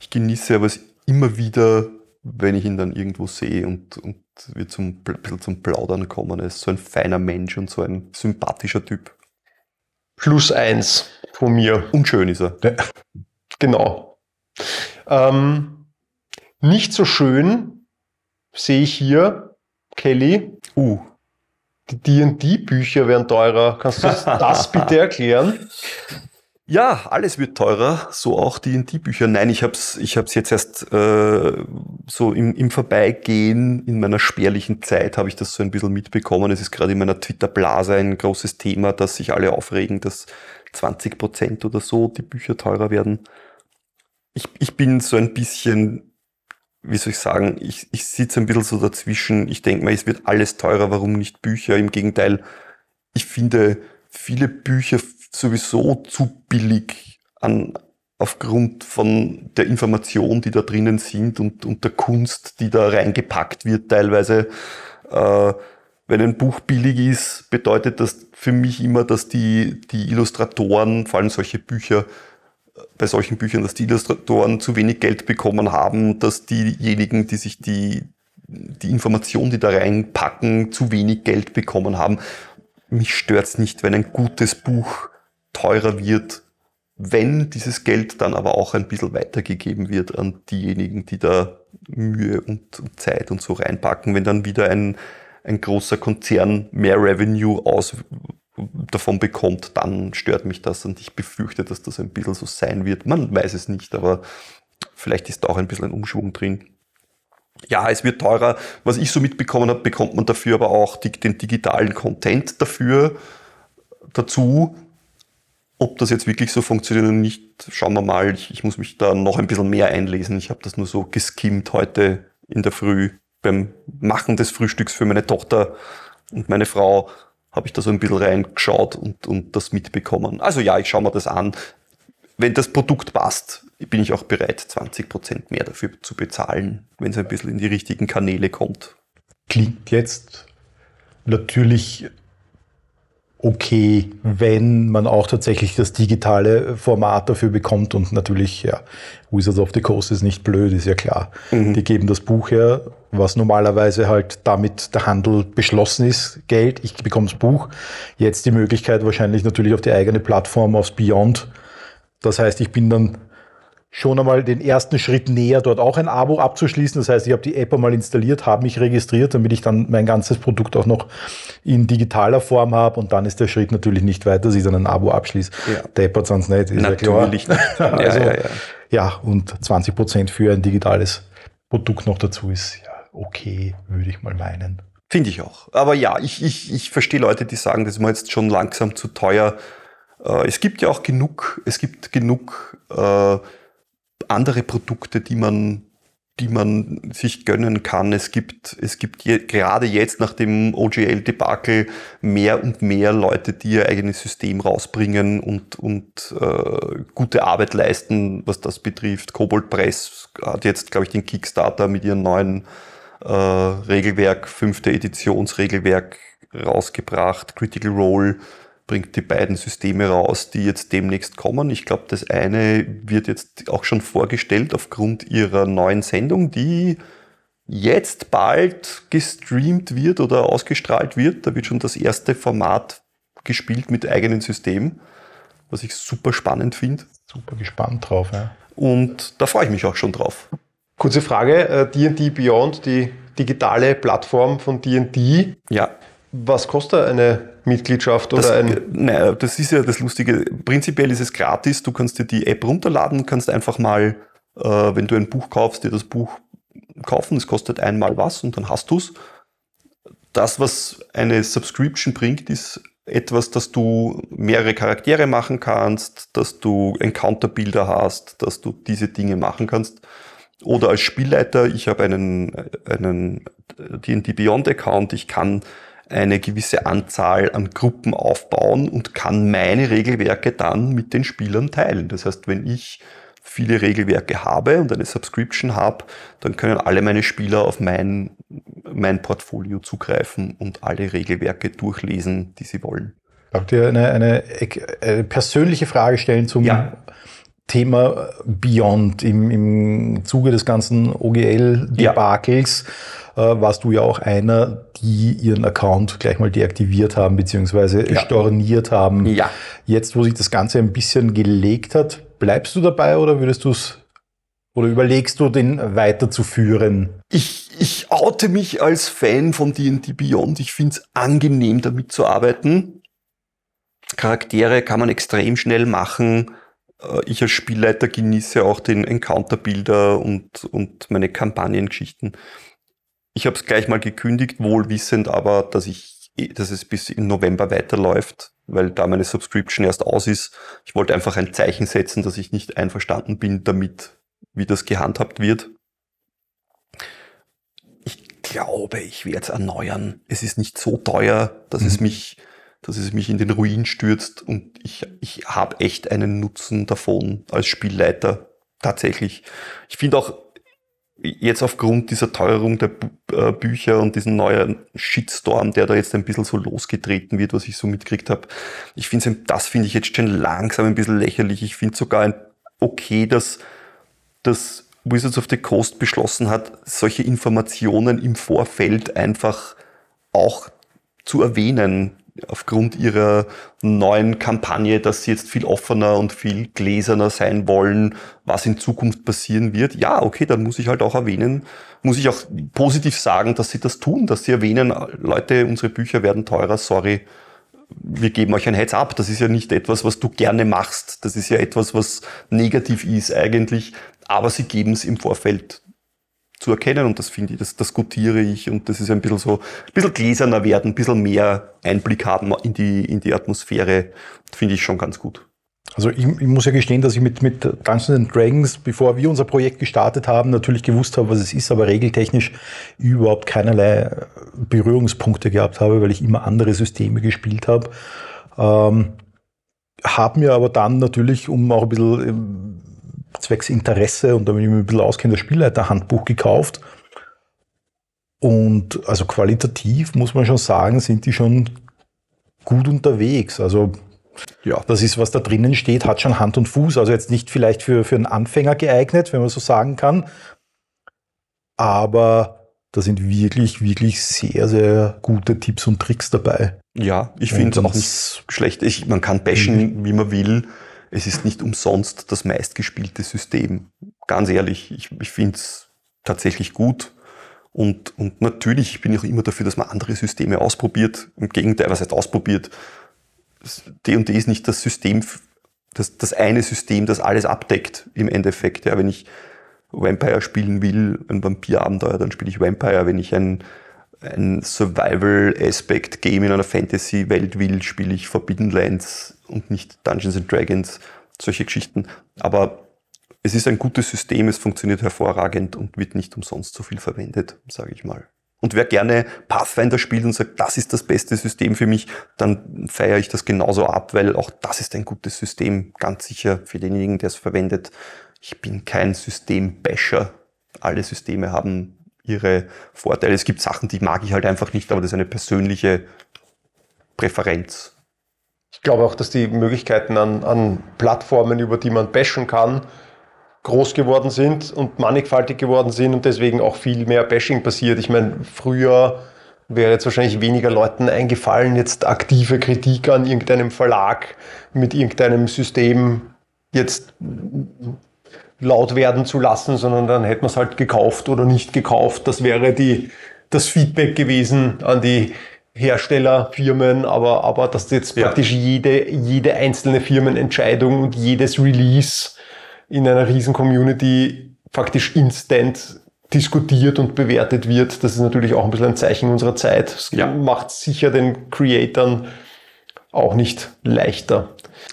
C: Ich genieße aber es immer wieder, wenn ich ihn dann irgendwo sehe und, und wir zum, ein bisschen zum Plaudern kommen. Er ist so ein feiner Mensch und so ein sympathischer Typ.
A: Plus eins von mir.
C: Und schön ist er.
A: Genau. Ähm, nicht so schön sehe ich hier, Kelly,
C: Uh,
A: die D&D-Bücher werden teurer. Kannst du das bitte erklären? (laughs)
C: Ja, alles wird teurer, so auch die D&D-Bücher. Nein, ich hab's, ich hab's jetzt erst äh, so im, im Vorbeigehen in meiner spärlichen Zeit habe ich das so ein bisschen mitbekommen. Es ist gerade in meiner Twitter-Blase ein großes Thema, dass sich alle aufregen, dass 20 Prozent oder so die Bücher teurer werden. Ich, ich bin so ein bisschen, wie soll ich sagen, ich, ich sitze ein bisschen so dazwischen. Ich denke mal, es wird alles teurer, warum nicht Bücher? Im Gegenteil, ich finde viele Bücher sowieso zu billig an, aufgrund von der Information, die da drinnen sind und, und der Kunst, die da reingepackt wird teilweise. Äh, wenn ein Buch billig ist, bedeutet das für mich immer, dass die, die Illustratoren, vor allem solche Bücher, bei solchen Büchern, dass die Illustratoren zu wenig Geld bekommen haben, dass diejenigen, die sich die, die Information, die da reinpacken, zu wenig Geld bekommen haben. Mich stört's nicht, wenn ein gutes Buch teurer wird, wenn dieses Geld dann aber auch ein bisschen weitergegeben wird an diejenigen, die da Mühe und, Zeit und so reinpacken. Wenn dann wieder ein, ein großer Konzern mehr Revenue aus, davon bekommt, dann stört mich das und ich befürchte, dass das ein bisschen so sein wird. Man weiß es nicht, aber vielleicht ist da auch ein bisschen ein Umschwung drin. Ja, es wird teurer. Was ich so mitbekommen habe, bekommt man dafür aber auch die, den digitalen Content dafür dazu. Ob das jetzt wirklich so funktioniert oder nicht, schauen wir mal. Ich, ich muss mich da noch ein bisschen mehr einlesen. Ich habe das nur so geskimmt heute in der Früh beim Machen des Frühstücks für meine Tochter und meine Frau habe ich da so ein bisschen reingeschaut und, und das mitbekommen. Also ja, ich schaue mir das an. Wenn das Produkt passt, bin ich auch bereit, 20% mehr dafür zu bezahlen, wenn es ein bisschen in die richtigen Kanäle kommt.
B: Klingt jetzt natürlich okay, wenn man auch tatsächlich das digitale Format dafür bekommt und natürlich, ja, Wizards of the Coast ist nicht blöd, ist ja klar. Die geben das Buch her, was normalerweise halt damit der Handel beschlossen ist, Geld, ich bekomme das Buch, jetzt die Möglichkeit wahrscheinlich natürlich auf die eigene Plattform, aufs Beyond. Das heißt, ich bin dann schon einmal den ersten Schritt näher, dort auch ein Abo abzuschließen. Das heißt, ich habe die App einmal installiert, habe mich registriert, damit ich dann mein ganzes Produkt auch noch in digitaler Form habe. Und dann ist der Schritt natürlich nicht weiter, dass ich dann ein Abo abschließe.
C: Ja.
B: Deppert sonst nicht, ist
C: Natürlich (laughs)
B: ja
C: nicht.
B: klar.
C: Ja,
B: also,
C: ja, ja.
B: ja, und 20 Prozent für ein digitales Produkt noch dazu ist ja okay, würde ich mal meinen.
C: Finde ich auch. Aber ja, ich, ich, ich verstehe Leute, die sagen, das ist mir jetzt schon langsam zu teuer. Äh, es gibt ja auch genug, es gibt genug äh, andere Produkte, die man, die man sich gönnen kann. Es gibt, es gibt je, gerade jetzt nach dem OGL-Debakel mehr und mehr Leute, die ihr eigenes System rausbringen und, und äh, gute Arbeit leisten, was das betrifft. Kobold Press hat jetzt, glaube ich, den Kickstarter mit ihren neuen äh, Regelwerk, fünfte Editionsregelwerk rausgebracht. Critical Role bringt die beiden Systeme raus, die jetzt demnächst kommen. Ich glaube, das eine wird jetzt auch schon vorgestellt aufgrund ihrer neuen Sendung, die jetzt bald gestreamt wird oder ausgestrahlt wird. Da wird schon das erste Format gespielt mit eigenen Systemen, was ich super spannend finde.
B: Super gespannt drauf. Ja.
C: Und da freue ich mich auch schon drauf.
A: Kurze Frage, äh, D&D Beyond, die digitale Plattform von D&D,
C: Ja,
A: Was kostet eine Mitgliedschaft oder
C: das,
A: ein.
C: Naja, das ist ja das Lustige. Prinzipiell ist es gratis. Du kannst dir die App runterladen, kannst einfach mal, äh, wenn du ein Buch kaufst, dir das Buch kaufen. Es kostet einmal was und dann hast du's. Das, was eine Subscription bringt, ist etwas, dass du mehrere Charaktere machen kannst, dass du Encounter-Bilder hast, dass du diese Dinge machen kannst. Oder als Spielleiter, ich habe einen, einen D&D Beyond Account, ich kann eine gewisse Anzahl an Gruppen aufbauen und kann meine Regelwerke dann mit den Spielern teilen. Das heißt, wenn ich viele Regelwerke habe und eine Subscription habe, dann können alle meine Spieler auf mein, mein Portfolio zugreifen und alle Regelwerke durchlesen, die sie wollen.
B: Darf ich eine, eine, eine persönliche Frage stellen zum ja. Thema Beyond im, im Zuge des ganzen OGL-Debakels? Ja. Äh, warst du ja auch einer, die ihren Account gleich mal deaktiviert haben, beziehungsweise ja. storniert haben.
C: Ja.
B: Jetzt, wo sich das Ganze ein bisschen gelegt hat, bleibst du dabei oder würdest du es oder überlegst du, den weiterzuführen?
C: Ich, ich oute mich als Fan von D&D Beyond. Ich finde es angenehm, damit zu arbeiten. Charaktere kann man extrem schnell machen. Äh, ich als Spielleiter genieße auch den Encounter-Bilder und, und meine Kampagnengeschichten. Ich habe es gleich mal gekündigt, wohlwissend aber, dass ich dass es bis in November weiterläuft, weil da meine Subscription erst aus ist. Ich wollte einfach ein Zeichen setzen, dass ich nicht einverstanden bin damit, wie das gehandhabt wird. Ich glaube, ich werde es erneuern. Es ist nicht so teuer, dass mhm. es mich, dass es mich in den Ruin stürzt und ich, ich habe echt einen Nutzen davon als Spielleiter. Tatsächlich. Ich finde auch, jetzt aufgrund dieser Teuerung der äh, Bücher und diesen neuen Shitstorm, der da jetzt ein bisschen so losgetreten wird, was ich so mitgekriegt habe, ich finde das finde ich jetzt schon langsam ein bisschen lächerlich. Ich finde sogar okay, dass, dass Wizards of the Coast beschlossen hat, solche Informationen im Vorfeld einfach auch zu erwähnen aufgrund ihrer neuen Kampagne, dass sie jetzt viel offener und viel gläserner sein wollen, was in Zukunft passieren wird. Ja, okay, dann muss ich halt auch erwähnen, muss ich auch positiv sagen, dass sie das tun, dass sie erwähnen, Leute, unsere Bücher werden teurer, sorry, wir geben euch ein Heads up. Das ist ja nicht etwas, was du gerne machst. Das ist ja etwas, was negativ ist eigentlich. Aber sie geben es im Vorfeld zu erkennen und das finde ich, das, gutiere ich und das ist ein bisschen so, ein bisschen gläserner werden, ein bisschen mehr Einblick haben in die, in die Atmosphäre, finde ich schon ganz gut.
B: Also ich, ich, muss ja gestehen, dass ich mit, mit Dungeons Dragons, bevor wir unser Projekt gestartet haben, natürlich gewusst habe, was es ist, aber regeltechnisch überhaupt keinerlei Berührungspunkte gehabt habe, weil ich immer andere Systeme gespielt habe. Ähm, habe mir aber dann natürlich, um auch ein bisschen ähm, zwecks Interesse und damit ich mich ein bisschen auskenne, das Spielleiterhandbuch gekauft. Und also qualitativ muss man schon sagen, sind die schon gut unterwegs. Also ja, das ist, was da drinnen steht, hat schon Hand und Fuß. Also jetzt nicht vielleicht für, für einen Anfänger geeignet, wenn man so sagen kann. Aber da sind wirklich, wirklich sehr, sehr gute Tipps und Tricks dabei.
C: Ja, ich finde es auch nicht schlecht. Ich, man kann bashen, mhm. wie man will es ist nicht umsonst das meistgespielte System. Ganz ehrlich, ich, ich finde es tatsächlich gut. Und, und natürlich bin ich auch immer dafür, dass man andere Systeme ausprobiert. Im Gegenteil, was heißt ausprobiert? D&D ist nicht das System, das, das eine System, das alles abdeckt im Endeffekt. Ja, wenn ich Vampire spielen will, ein Vampirabenteuer, dann spiele ich Vampire. Wenn ich ein, ein Survival-Aspect-Game in einer Fantasy-Welt will, spiele ich Forbidden Lands und nicht Dungeons and Dragons, solche Geschichten. Aber es ist ein gutes System, es funktioniert hervorragend und wird nicht umsonst so viel verwendet, sage ich mal. Und wer gerne Pathfinder spielt und sagt, das ist das beste System für mich, dann feiere ich das genauso ab, weil auch das ist ein gutes System, ganz sicher für denjenigen, der es verwendet. Ich bin kein Systembasher. Alle Systeme haben ihre Vorteile. Es gibt Sachen, die mag ich halt einfach nicht, aber das ist eine persönliche Präferenz.
A: Ich glaube auch, dass die Möglichkeiten an, an Plattformen, über die man bashen kann, groß geworden sind und mannigfaltig geworden sind und deswegen auch viel mehr Bashing passiert. Ich meine, früher wäre jetzt wahrscheinlich weniger Leuten eingefallen, jetzt aktive Kritik an irgendeinem Verlag mit irgendeinem System jetzt laut werden zu lassen, sondern dann hätte man es halt gekauft oder nicht gekauft. Das wäre die, das Feedback gewesen an die Herstellerfirmen, aber, aber dass jetzt
C: Ja.
A: praktisch jede, jede einzelne Firmenentscheidung und jedes Release in einer riesen Community faktisch instant diskutiert und bewertet wird. Das ist natürlich auch ein bisschen ein Zeichen unserer Zeit. Das
C: Ja.
A: macht sicher den Creatoren auch nicht leichter.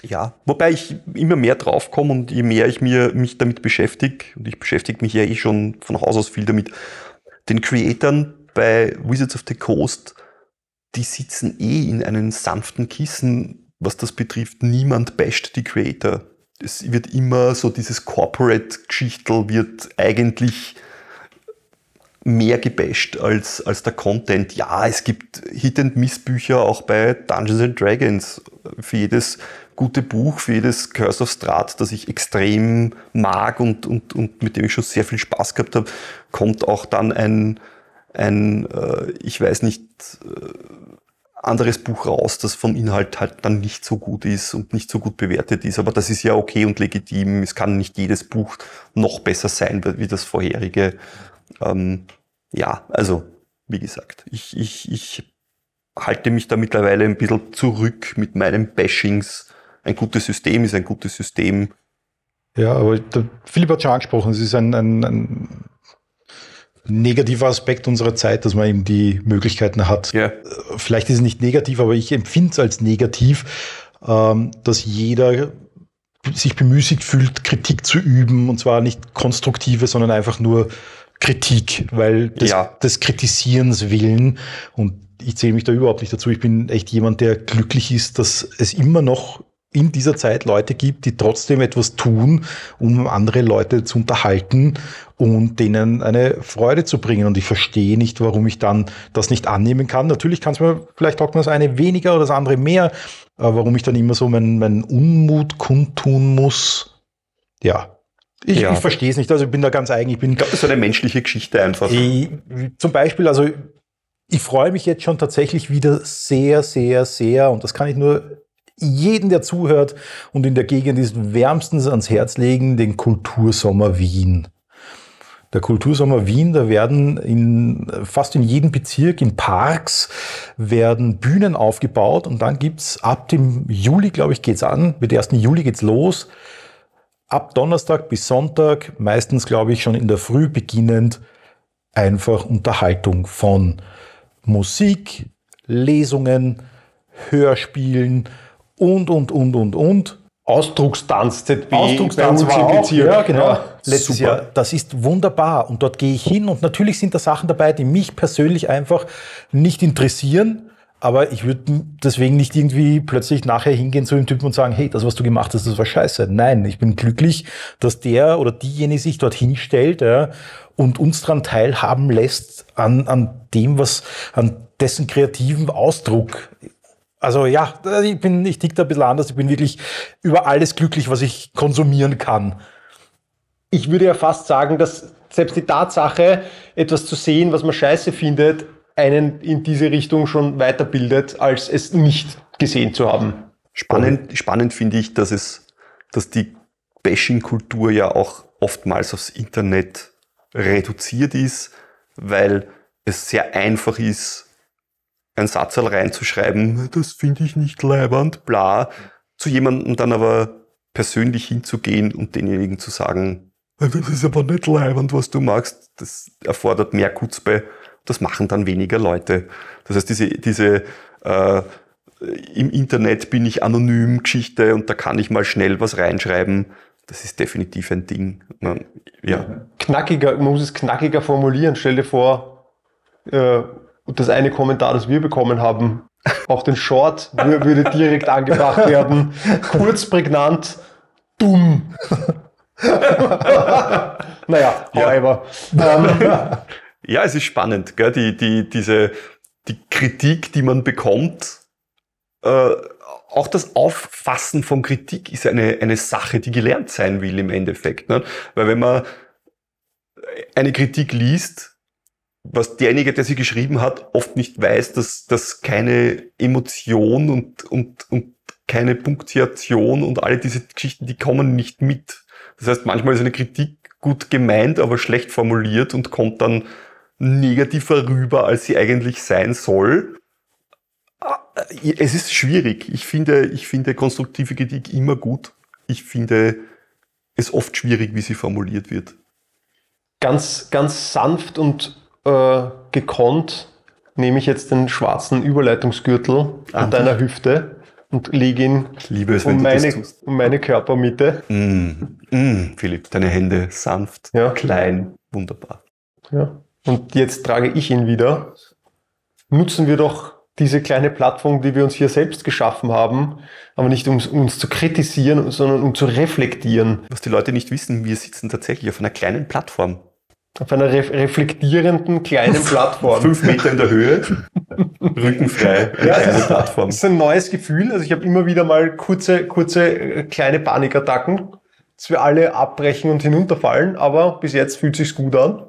C: Ja, wobei ich immer mehr draufkomme und je mehr ich mir, mich damit beschäftige, und ich beschäftige mich ja eh schon von Haus aus viel damit, den Creatoren bei Wizards of the Coast, die sitzen eh in einem sanften Kissen, was das betrifft. Niemand basht die Creator. Es wird immer so dieses Corporate-Geschichtel wird eigentlich mehr gebasht als, als der Content. Ja, es gibt Hit-and-Miss-Bücher auch bei Dungeons and Dragons. Für jedes gute Buch, für jedes Curse of Strahd, das ich extrem mag und, und, und mit dem ich schon sehr viel Spaß gehabt habe, kommt auch dann ein, ein äh, ich weiß nicht, äh, anderes Buch raus, das vom Inhalt halt dann nicht so gut ist und nicht so gut bewertet ist. Aber das ist ja okay und legitim. Es kann nicht jedes Buch noch besser sein wie das vorherige. Ähm, ja, also wie gesagt, ich, ich, ich halte mich da mittlerweile ein bisschen zurück mit meinen Bashings. Ein gutes System ist ein gutes System.
B: Ja, aber der Philipp hat schon angesprochen, es ist ein, ein, ein negativer Aspekt unserer Zeit, dass man eben die Möglichkeiten hat.
C: Ja,
B: Vielleicht ist es nicht negativ, aber ich empfinde es als negativ, ähm, dass jeder sich bemüßigt fühlt, Kritik zu üben, und zwar nicht konstruktive, sondern einfach nur Kritik, weil des,
C: Ja.
B: des Kritisierens willen. Und ich zähle mich da überhaupt nicht dazu. Ich bin echt jemand, der glücklich ist, dass es immer noch in dieser Zeit Leute gibt, die trotzdem etwas tun, um andere Leute zu unterhalten und denen eine Freude zu bringen. Und ich verstehe nicht, warum ich dann das nicht annehmen kann. Natürlich kann es mir, vielleicht taugt mir das eine weniger oder das andere mehr, aber warum ich dann immer so meinen, meinen Unmut kundtun muss. Ja. Ich,
C: Ja.
B: ich verstehe es nicht. Also ich bin da ganz eigen. Ich bin
C: ich glaube, das ist eine menschliche Geschichte einfach.
B: ich, zum Beispiel, also ich freue mich jetzt schon tatsächlich wieder sehr, sehr, sehr, und das kann ich nur jeden, der zuhört und in der Gegend ist, wärmstens ans Herz legen, den Kultursommer Wien. Der Kultursommer Wien, da werden in, fast in jedem Bezirk, in Parks, werden Bühnen aufgebaut und dann gibt's ab dem Juli, glaube ich, geht's an, mit 1. Juli geht's los, ab Donnerstag bis Sonntag, meistens glaube ich schon in der Früh beginnend, einfach Unterhaltung von Musik, Lesungen, Hörspielen und, und, und, und, und.
A: Ausdruckstanz ZB
B: Ausdruckstanz war auch, ja, genau.
A: Ja,
B: Letztes
A: super.
B: Jahr. Das ist wunderbar und dort gehe ich hin und natürlich sind da Sachen dabei, die mich persönlich einfach nicht interessieren. Aber ich würde deswegen nicht irgendwie plötzlich nachher hingehen zu dem Typen und sagen, hey, das, was du gemacht hast, das war scheiße. Nein, ich bin glücklich, dass der oder diejenige sich dorthin stellt ja, und uns daran teilhaben lässt an, an dem, was, an dessen kreativen Ausdruck. Also ja, ich bin, ich tick da ein bisschen anders. Ich bin wirklich über alles glücklich, was ich konsumieren kann.
A: ich würde ja fast sagen, dass selbst die Tatsache, etwas zu sehen, was man scheiße findet, einen in diese Richtung schon weiterbildet, als es nicht gesehen zu haben.
C: Spannend, spannend finde ich, dass es, dass die Bashing-Kultur ja auch oftmals aufs Internet reduziert ist, weil es sehr einfach ist, einen Satz reinzuschreiben, das finde ich nicht leibernd, bla, zu jemandem dann aber persönlich hinzugehen und denjenigen zu sagen, das ist aber nicht leibernd, was du magst, das erfordert mehr Kutzbe, das machen dann weniger Leute. Das heißt, diese, diese äh, im Internet bin ich anonym Geschichte und da kann ich mal schnell was reinschreiben. Das ist definitiv ein Ding. Ja,
A: Knackiger, man muss es knackiger formulieren. Stell dir vor, äh, das eine Kommentar, das wir bekommen haben, auf den Short wür- würde direkt angebracht (laughs) werden. Kurz, prägnant, dumm. (laughs) naja, however. (laughs) Ähm,
C: ja es ist spannend, gell? Die, die, diese, die Kritik, die man bekommt, äh, auch das Auffassen von Kritik ist eine, eine Sache, die gelernt sein will im Endeffekt. Ne? Weil wenn man eine Kritik liest, was derjenige, der sie geschrieben hat, oft nicht weiß, dass, dass keine Emotion und, und, und keine Punktation und alle diese Geschichten, die kommen nicht mit. Das heißt, manchmal ist eine Kritik gut gemeint, aber schlecht formuliert und kommt dann negativer rüber, als sie eigentlich sein soll. es ist schwierig. Ich finde, ich finde konstruktive Kritik immer gut. Ich finde es oft schwierig, wie sie formuliert wird.
A: Ganz, ganz sanft und äh, gekonnt nehme ich jetzt den schwarzen Überleitungsgürtel an deiner Hüfte und lege ihn
C: liebe es,
A: um meine, um meine Körpermitte.
C: Mm, mm, Philipp, deine Hände sanft,
A: Ja.
C: klein, wunderbar.
A: Ja. Und jetzt trage ich ihn wieder. Nutzen wir doch diese kleine Plattform, die wir uns hier selbst geschaffen haben, aber nicht um uns zu kritisieren, sondern um zu reflektieren.
C: Was die Leute nicht wissen, wir sitzen tatsächlich auf einer kleinen Plattform.
A: Auf einer ref reflektierenden kleinen (laughs) Plattform.
C: Fünf Meter in der Höhe, rückenfrei, eine
A: Ja,
C: kleine
A: das ist,
C: Plattform.
A: das ist ein neues Gefühl. Also ich habe immer wieder mal kurze, kurze äh, kleine Panikattacken, dass wir alle abbrechen und hinunterfallen, aber bis jetzt fühlt sich's gut an.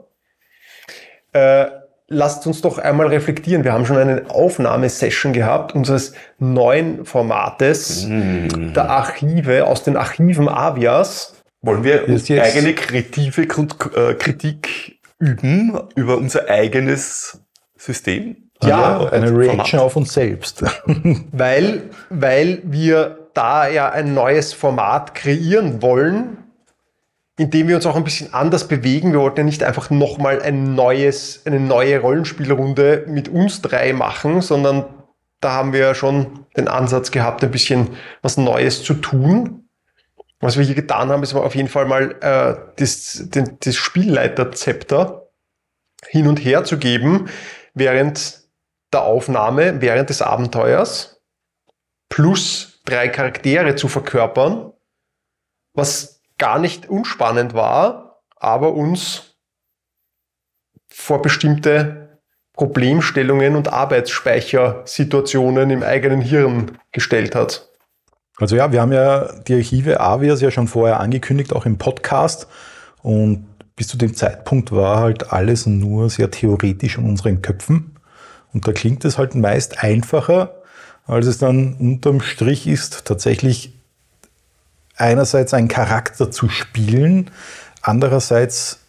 A: Äh, lasst uns doch einmal reflektieren. Wir haben schon eine Aufnahmesession gehabt unseres neuen Formates
C: Mm.
A: der Archive aus den Archiven Avias.
C: Wollen wir
B: Jetzt- jetzt-
C: eigene kreative äh, Kritik üben über unser eigenes System?
A: Ja,
C: Oder
B: Eine
C: Format?
B: Reaction auf uns selbst. (laughs)
A: weil, weil wir da ja ein neues Format kreieren wollen, in dem wir uns auch ein bisschen anders bewegen. Wir wollten ja nicht einfach nochmal ein neues, eine neue Rollenspielrunde mit uns drei machen, sondern da haben wir ja schon den Ansatz gehabt, ein bisschen was Neues zu tun. Was wir hier getan haben, ist auf jeden Fall mal äh, das, den, das Spielleiterzepter hin und her zu geben, während der Aufnahme, während des Abenteuers, plus drei Charaktere zu verkörpern, was gar nicht unspannend war, aber uns vor bestimmte Problemstellungen und Arbeitsspeichersituationen im eigenen Hirn gestellt hat.
B: Also ja, wir haben ja die Archive Avias ja schon vorher angekündigt, auch im Podcast. Und bis zu dem Zeitpunkt war halt alles nur sehr theoretisch in unseren Köpfen. Und da klingt es halt meist einfacher, als es dann unterm Strich ist, tatsächlich einerseits einen Charakter zu spielen, andererseits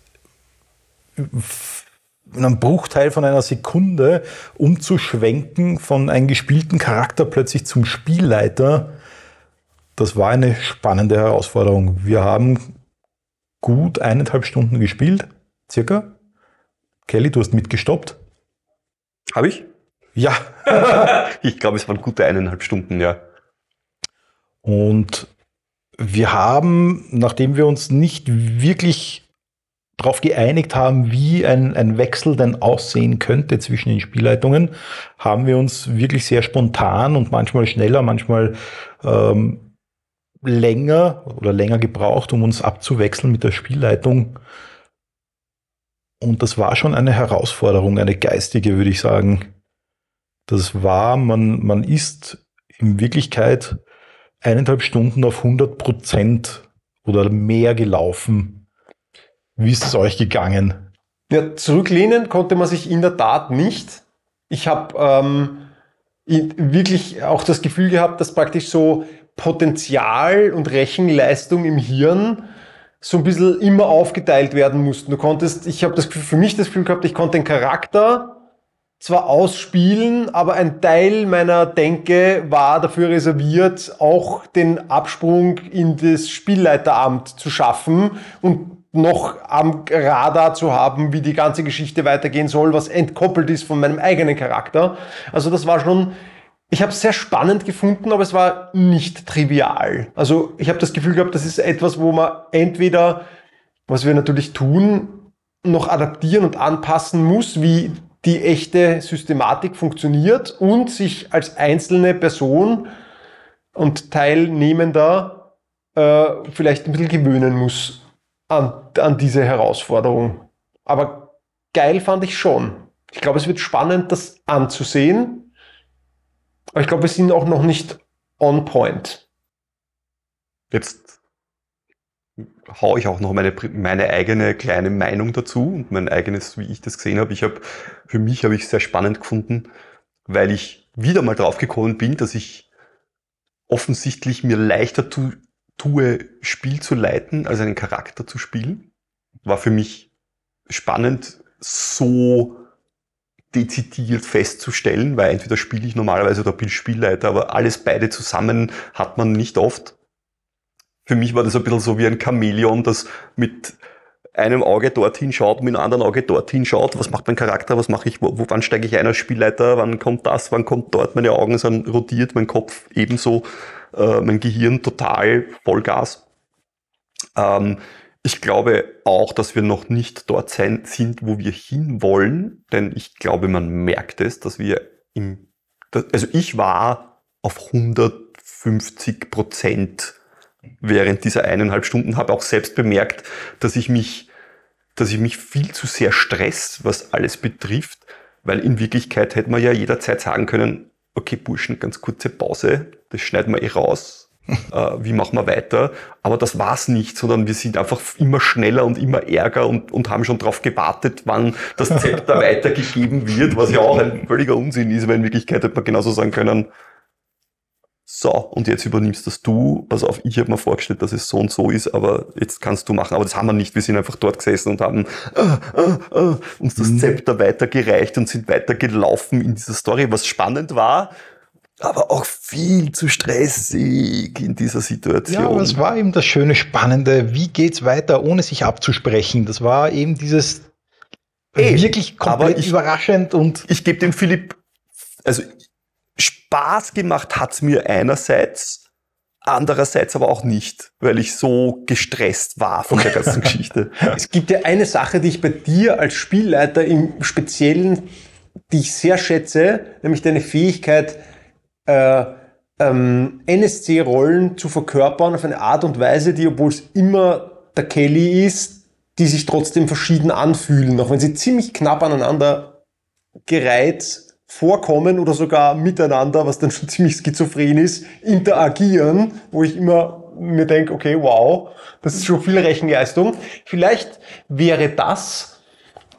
B: in einem Bruchteil von einer Sekunde umzuschwenken von einem gespielten Charakter plötzlich zum Spielleiter. Das war eine spannende Herausforderung. Wir haben gut eineinhalb Stunden gespielt, circa. Kelly, du hast mitgestoppt.
C: Habe ich?
B: Ja. (laughs)
C: Ich glaube, es waren gute eineinhalb Stunden, ja.
B: Und wir haben, nachdem wir uns nicht wirklich darauf geeinigt haben, wie ein, ein Wechsel denn aussehen könnte zwischen den Spielleitungen, haben wir uns wirklich sehr spontan und manchmal schneller, manchmal ähm, länger oder länger gebraucht, um uns abzuwechseln mit der Spielleitung. Und das war schon eine Herausforderung, eine geistige, würde ich sagen. Das war, man, man ist in Wirklichkeit eineinhalb Stunden auf 100 Prozent oder mehr gelaufen. Wie ist es euch gegangen?
A: Ja, zurücklehnen konnte man sich in der Tat nicht. Ich habe ähm, wirklich auch das Gefühl gehabt, dass praktisch so Potenzial und Rechenleistung im Hirn so ein bisschen immer aufgeteilt werden mussten. Du konntest, ich habe das für mich das Gefühl gehabt, ich konnte den Charakter zwar ausspielen, aber ein Teil meiner Denke war dafür reserviert, auch den Absprung in das Spielleiteramt zu schaffen und noch am Radar zu haben, wie die ganze Geschichte weitergehen soll, was entkoppelt ist von meinem eigenen Charakter. Also das war schon, ich habe es sehr spannend gefunden, aber es war nicht trivial. Also ich habe das Gefühl gehabt, das ist etwas, wo man entweder, was wir natürlich tun, noch adaptieren und anpassen muss, wie die echte Systematik funktioniert und sich als einzelne Person und Teilnehmender äh, vielleicht ein bisschen gewöhnen muss an, an diese Herausforderung. Aber geil fand ich schon. Ich glaube, es wird spannend, das anzusehen. Aber ich glaube, wir sind auch noch nicht on point.
C: Jetzt hau ich auch noch meine, meine eigene kleine Meinung dazu und mein eigenes, wie ich das gesehen habe. Ich habe, für mich habe ich es sehr spannend gefunden, weil ich wieder mal drauf gekommen bin, dass ich offensichtlich mir leichter tu, tue, Spiel zu leiten, als einen Charakter zu spielen. War für mich spannend, so dezidiert festzustellen, weil entweder spiele ich normalerweise oder bin Spielleiter, aber alles beide zusammen hat man nicht oft. Für mich war das ein bisschen so wie ein Chamäleon, das mit einem Auge dorthin schaut, mit einem anderen Auge dorthin schaut, was macht mein Charakter, was mache ich, wo, wann steige ich ein als Spielleiter, wann kommt das, wann kommt dort, meine Augen sind rotiert, mein Kopf ebenso, äh, mein Gehirn total Vollgas. Ähm, ich glaube auch, dass wir noch nicht dort sein, sind, wo wir hinwollen, denn ich glaube, man merkt es, dass wir im, also ich war auf 150 Prozent während dieser eineinhalb Stunden, habe auch selbst bemerkt, dass ich mich, dass ich mich viel zu sehr stress, was alles betrifft, weil in Wirklichkeit hätte man ja jederzeit sagen können, okay, Burschen, ganz kurze Pause, das schneiden wir eh raus, äh, wie machen wir weiter. Aber das war's nicht, sondern wir sind einfach immer schneller und immer ärger und, und haben schon darauf gewartet, wann das Zepter (laughs) weitergegeben wird, was ja auch ein völliger Unsinn ist, weil in Wirklichkeit hätte man genauso sagen können, so, und jetzt übernimmst das du. Pass auf, ich habe mir vorgestellt, dass es so und so ist, aber jetzt kannst du machen. Aber das haben wir nicht. Wir sind einfach dort gesessen und haben äh, äh, äh, uns das mhm. Zepter weitergereicht und sind weitergelaufen in dieser Story, was spannend war aber auch viel zu stressig in dieser Situation. Ja, aber
B: es war eben das schöne, spannende, wie geht's weiter, ohne sich abzusprechen. Das war eben dieses Ey, wirklich komplett ich, überraschend und.
C: Ich gebe dem Philipp, also Spaß gemacht hat's mir einerseits, andererseits aber auch nicht, weil ich so gestresst war von der ganzen (laughs) Geschichte.
A: Es gibt ja eine Sache, die ich bei dir als Spielleiter im Speziellen, die ich sehr schätze, nämlich deine Fähigkeit, äh, ähm, NSC-Rollen zu verkörpern auf eine Art und Weise, die, obwohl es immer der Kelly ist, die sich trotzdem verschieden anfühlen, auch wenn sie ziemlich knapp aneinander gereiht vorkommen oder sogar miteinander, was dann schon ziemlich schizophren ist, interagieren, wo ich immer mir denke, okay, wow, das ist schon viel Rechenleistung. Vielleicht wäre das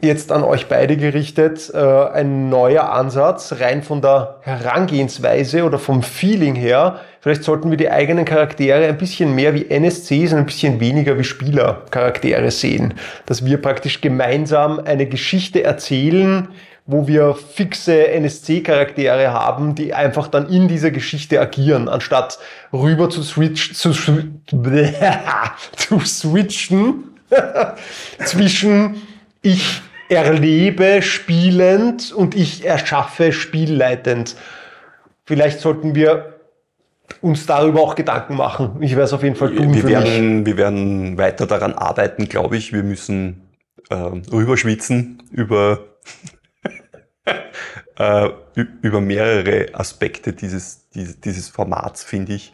A: jetzt an euch beide gerichtet, äh, ein neuer Ansatz, rein von der Herangehensweise oder vom Feeling her. Vielleicht sollten wir die eigenen Charaktere ein bisschen mehr wie NSCs und ein bisschen weniger wie Spielercharaktere sehen. Dass wir praktisch gemeinsam eine Geschichte erzählen, wo wir fixe NSC-Charaktere haben, die einfach dann in dieser Geschichte agieren, anstatt rüber zu switch, zu, (laughs) zu switchen (laughs) zwischen ich erlebe spielend und ich erschaffe spielleitend. Vielleicht sollten wir uns darüber auch Gedanken machen. Ich werde es auf jeden Fall tun.
C: Wir, werden, wir werden weiter daran arbeiten, glaube ich. Wir müssen äh, rüberschwitzen über, (laughs) äh, über mehrere Aspekte dieses, dieses, dieses Formats, finde ich.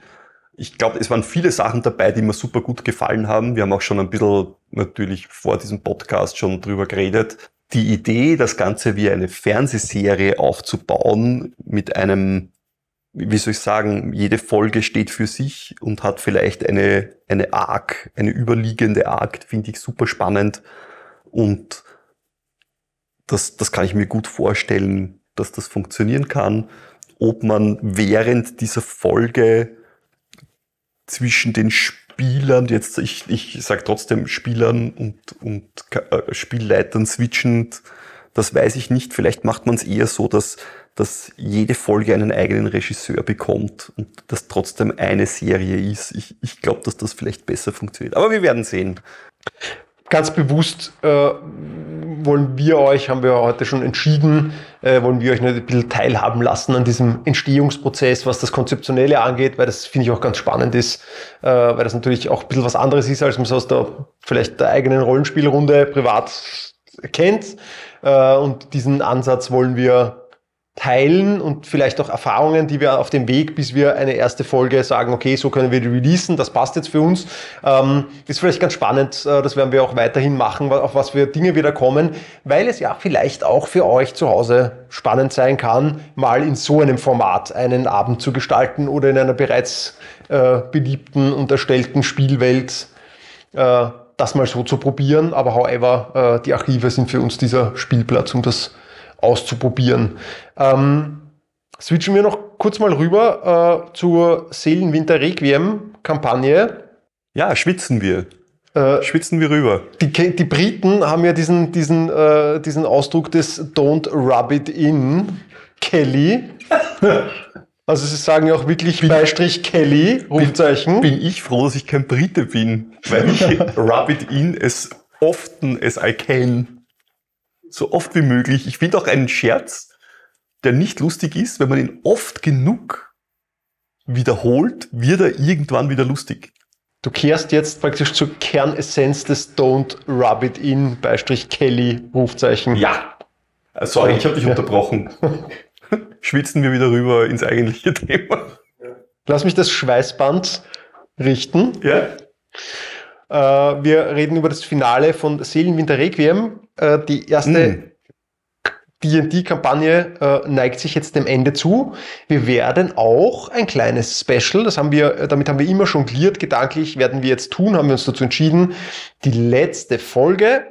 C: Ich glaube, es waren viele Sachen dabei, die mir super gut gefallen haben. Wir haben auch schon ein bisschen natürlich vor diesem Podcast schon drüber geredet. Die Idee, das Ganze wie eine Fernsehserie aufzubauen mit einem, wie soll ich sagen, jede Folge steht für sich und hat vielleicht eine, eine Arc, eine überliegende Arc, finde ich super spannend. Und das, das kann ich mir gut vorstellen, dass das funktionieren kann. Ob man während dieser Folge zwischen den Spielern, jetzt ich, ich sage trotzdem Spielern und, und äh, Spielleitern switchend, das weiß ich nicht. Vielleicht macht man es eher so, dass, dass jede Folge einen eigenen Regisseur bekommt und das trotzdem eine Serie ist. Ich, ich glaube, dass das vielleicht besser funktioniert. Aber wir werden sehen
A: ganz bewusst äh, wollen wir euch, haben wir heute schon entschieden, äh, wollen wir euch ein bisschen teilhaben lassen an diesem Entstehungsprozess, was das Konzeptionelle angeht, weil das finde ich auch ganz spannend ist, äh, weil das natürlich auch ein bisschen was anderes ist, als man es aus der vielleicht der eigenen Rollenspielrunde privat kennt. Äh, und diesen Ansatz wollen wir teilen und vielleicht auch Erfahrungen, die wir auf dem Weg, bis wir eine erste Folge sagen, okay, so können wir die releasen, das passt jetzt für uns. Ähm, ist vielleicht ganz spannend, äh, das werden wir auch weiterhin machen, auf was für Dinge wieder kommen, weil es ja vielleicht auch für euch zu Hause spannend sein kann, mal in so einem Format einen Abend zu gestalten oder in einer bereits äh, beliebten und erstellten Spielwelt äh, das mal so zu probieren. Aber however, äh, die Archive sind für uns dieser Spielplatz, um das auszuprobieren. Ähm, switchen wir noch kurz mal rüber äh, zur Seelenwinter Requiem Kampagne.
C: Ja, schwitzen wir.
A: Äh,
C: Schwitzen wir rüber.
A: die, die Briten haben ja diesen, diesen, äh, diesen Ausdruck des Don't rub it in, Kelly. (laughs) Also sie sagen ja auch wirklich Beistrich Kelly, Rufzeichen.
C: Bin ich froh, dass ich kein Brite bin, weil ich (laughs) rub it in as often as I can. So oft wie möglich. Ich finde auch einen Scherz, der nicht lustig ist, wenn man ihn oft genug wiederholt, wird er irgendwann wieder lustig.
A: Du kehrst jetzt praktisch zur Kernessenz des Don't rub it in, Beistrich Kelly, Rufzeichen.
C: Ja. Äh, Sorry, ich habe dich
A: Ja.
C: unterbrochen. (laughs) Schwitzen wir wieder rüber ins eigentliche Thema.
A: Lass mich das Schweißband richten.
C: Ja?
A: Äh, wir reden über das Finale von Seelenwinter Requiem. Äh, die erste
C: Mm.
A: D&D-Kampagne äh, neigt sich jetzt dem Ende zu. Wir werden auch ein kleines Special, das haben wir, äh, damit haben wir immer jongliert, gedanklich werden wir jetzt tun, haben wir uns dazu entschieden, die letzte Folge,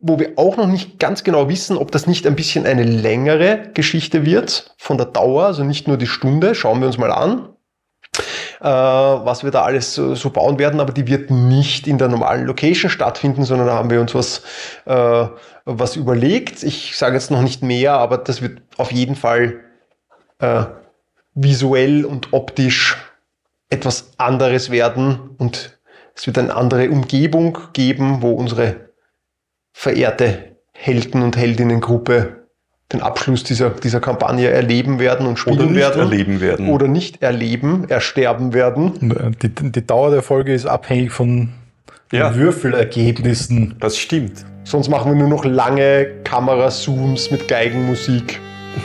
A: wo wir auch noch nicht ganz genau wissen, ob das nicht ein bisschen eine längere Geschichte wird, von der Dauer, also nicht nur die Stunde, schauen wir uns mal an was wir da alles so, so bauen werden, aber die wird nicht in der normalen Location stattfinden, sondern da haben wir uns was, äh, was überlegt. Ich sage jetzt noch nicht mehr, aber das wird auf jeden Fall äh, visuell und optisch etwas anderes werden und es wird eine andere Umgebung geben, wo unsere verehrte Helden- und Heldinnengruppe den Abschluss dieser, dieser Kampagne erleben werden und spielen
C: Oder nicht
A: werden
C: erleben werden.
A: oder nicht erleben, ersterben werden.
B: Äh, Die, die Dauer der Folge ist abhängig von
C: Ja.
B: Würfelergebnissen.
C: Das stimmt.
A: Sonst machen wir nur noch lange Kamerazooms mit Geigenmusik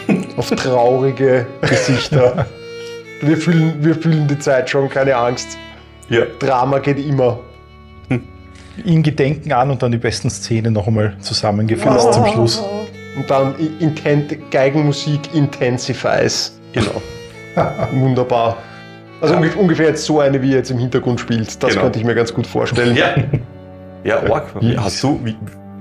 A: (laughs) auf traurige Gesichter. Wir fühlen, wir fühlen die Zeit schon, keine Angst.
C: Ja.
A: Drama geht immer.
B: In Gedenken an und dann die besten Szenen noch einmal zusammengefasst zum Schluss.
A: Und dann intent, Geigenmusik intensifies.
C: Genau. (laughs)
A: Wunderbar. Also
C: Ja.
A: ungef- ungefähr jetzt so eine, wie jetzt im Hintergrund spielt. Das
C: Genau.
A: könnte ich mir ganz gut vorstellen.
C: Ja. Ja, Org. Hast du, wie,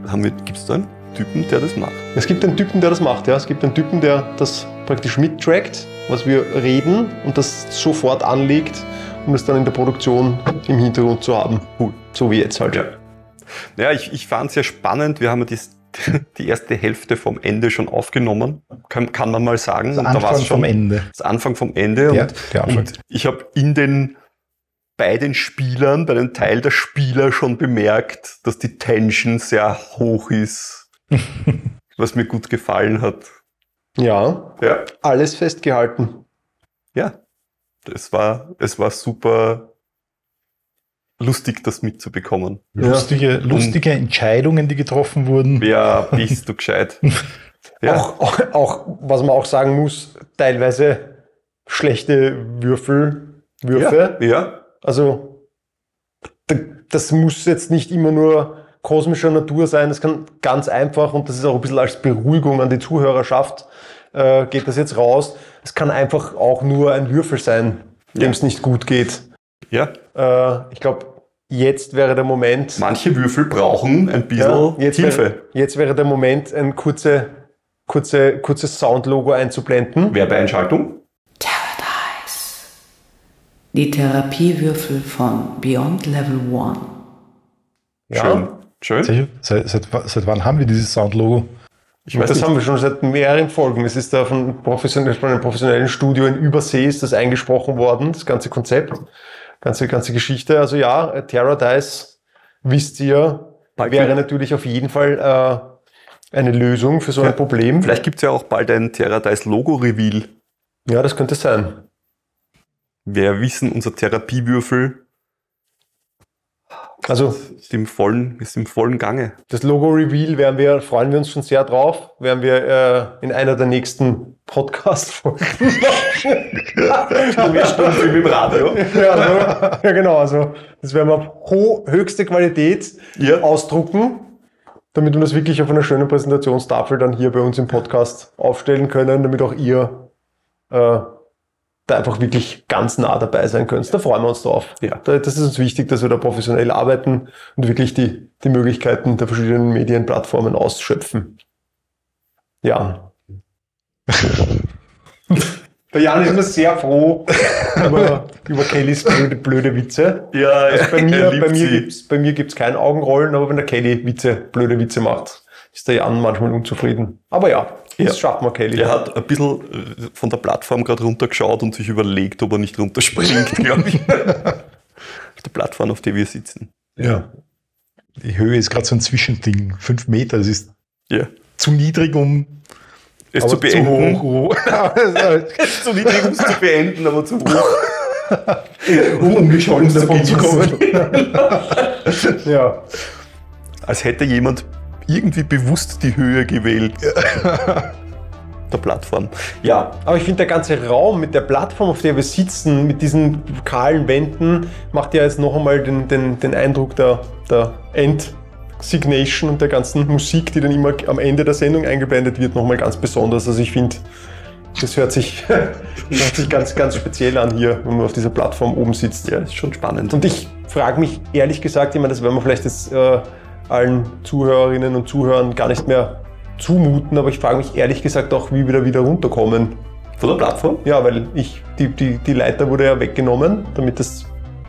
C: haben wir, gibt's da einen Typen, der das macht?
A: Es gibt einen Typen, der das macht, ja. Es gibt einen Typen, der das praktisch mittrackt, was wir reden und das sofort anlegt, um es dann in der Produktion im Hintergrund zu haben.
C: Cool.
A: So wie jetzt halt.
C: Ja. Ja, ich, ich fand es sehr spannend. Wir haben ja die, (laughs) die erste Hälfte vom Ende schon aufgenommen, kann, kann man mal sagen.
B: Das
C: Und da
B: Anfang
C: war's schon
B: vom Ende.
C: Das Anfang vom Ende.
B: Der,
C: und,
B: der Anfang.
C: und ich habe in den bei den Spielern, bei dem Teil der Spieler schon bemerkt, dass die Tension sehr hoch ist, (laughs) was mir gut gefallen hat.
A: Ja,
C: Ja,
A: alles festgehalten.
C: ja, es war, es war super lustig, das mitzubekommen.
B: Lustige, lustige Entscheidungen, die getroffen wurden.
C: Ja, bist du gescheit. (laughs) Ja,
A: Auch, auch, auch, was man auch sagen muss, teilweise schlechte Würfel, Würfe.
C: ja, ja,
A: Also das muss jetzt nicht immer nur kosmischer Natur sein, das kann ganz einfach und das ist auch ein bisschen als Beruhigung an die Zuhörerschaft, äh, geht das jetzt raus. Es kann einfach auch nur ein Würfel sein, dem
C: Ja.
A: es nicht gut geht.
C: ja.
A: Äh, ich glaube, jetzt wäre der Moment,
C: Manche Würfel brauchen ein bisschen
A: ja, jetzt,
C: Hilfe.
A: wäre, jetzt wäre der Moment, ein kurze, kurze, kurzes Soundlogo einzublenden.
C: Werbeeinschaltung.
E: Paradise. Die Therapiewürfel von Beyond Level 1.
C: Schön. Schön.
B: Sicher? Seit, seit, seit wann haben wir dieses Soundlogo?
C: Ich weiß
A: das
C: nicht.
A: haben wir schon seit mehreren Folgen. Es ist da von, professionell, von einem professionellen Studio in Übersee ist das eingesprochen worden, das ganze Konzept, ganze, ganze Geschichte. Also ja, äh, Terradice, wisst ihr,
C: Bald
A: wäre natürlich auf jeden Fall äh, eine Lösung für so
C: Ja,
A: ein Problem.
C: Vielleicht gibt's ja auch bald ein Terradice Logo-Reveal.
A: Ja, das könnte sein.
C: Wir wissen, unser Therapiewürfel
A: Also
C: ist im vollen, ist im vollen Gange.
A: das Logo-Reveal werden wir, freuen wir uns schon sehr drauf, werden wir äh, in einer der nächsten Podcast-Folgen (laughs)
C: Wir stumpf im Radio.
A: ja, also, ja, genau. Also, das werden wir auf ho höchste Qualität
C: Ja.
A: ausdrucken, damit wir das wirklich auf einer schönen Präsentationstafel dann hier bei uns im Podcast aufstellen können, damit auch ihr äh, da einfach wirklich ganz nah dabei sein könnt. Da freuen wir uns drauf.
C: Ja.
A: Da, das ist uns wichtig, dass wir da professionell arbeiten und wirklich die, die Möglichkeiten der verschiedenen Medienplattformen ausschöpfen. Ja. Der Jan ist immer sehr froh über, über Kellys blöde, blöde Witze.
C: Ja,
A: Also bei (laughs) mir, bei mir gibt's, bei mir gibt's kein Augenrollen, aber wenn der Kelly Witze, blöde Witze macht, ist der Jan manchmal unzufrieden. Aber ja, das
C: Ja.
A: schaffen wir, Kelly.
C: Er hat ein bisschen äh, von der Plattform gerade runtergeschaut und sich überlegt, ob er nicht runterspringt, (laughs) glaube ich. auf der Plattform, auf der wir sitzen.
B: Ja. Die Höhe ist gerade so ein Zwischending. Fünf Meter, das ist
C: Ja.
B: zu niedrig, um
C: Es
B: aber
C: zu beenden.
B: hoch. (laughs)
C: zu niedrig, um es zu beenden, aber zu hoch. (laughs)
B: um ungescholten davon zu kommen. (laughs)
A: ja.
C: Als hätte jemand irgendwie bewusst die Höhe gewählt. der Plattform. Ja,
A: Aber ich finde, der ganze Raum mit der Plattform, auf der wir sitzen, mit diesen kahlen Wänden, macht ja jetzt noch einmal den, den, den Eindruck der, der End-Signation und der ganzen Musik, die dann immer am Ende der Sendung eingeblendet wird, nochmal ganz besonders. Also ich finde, das hört sich, (laughs) hört sich ganz, ganz speziell an hier, wenn man auf dieser Plattform oben sitzt.
C: ja, ist schon spannend.
A: Und ich frage mich ehrlich gesagt, ich meine, das werden wir vielleicht jetzt äh, allen Zuhörerinnen und Zuhörern gar nicht mehr zumuten, aber ich frage mich ehrlich gesagt auch, wie wir da wieder runterkommen.
C: Von der Plattform?
A: Ja, weil ich, die, die, die Leiter wurde ja weggenommen, damit das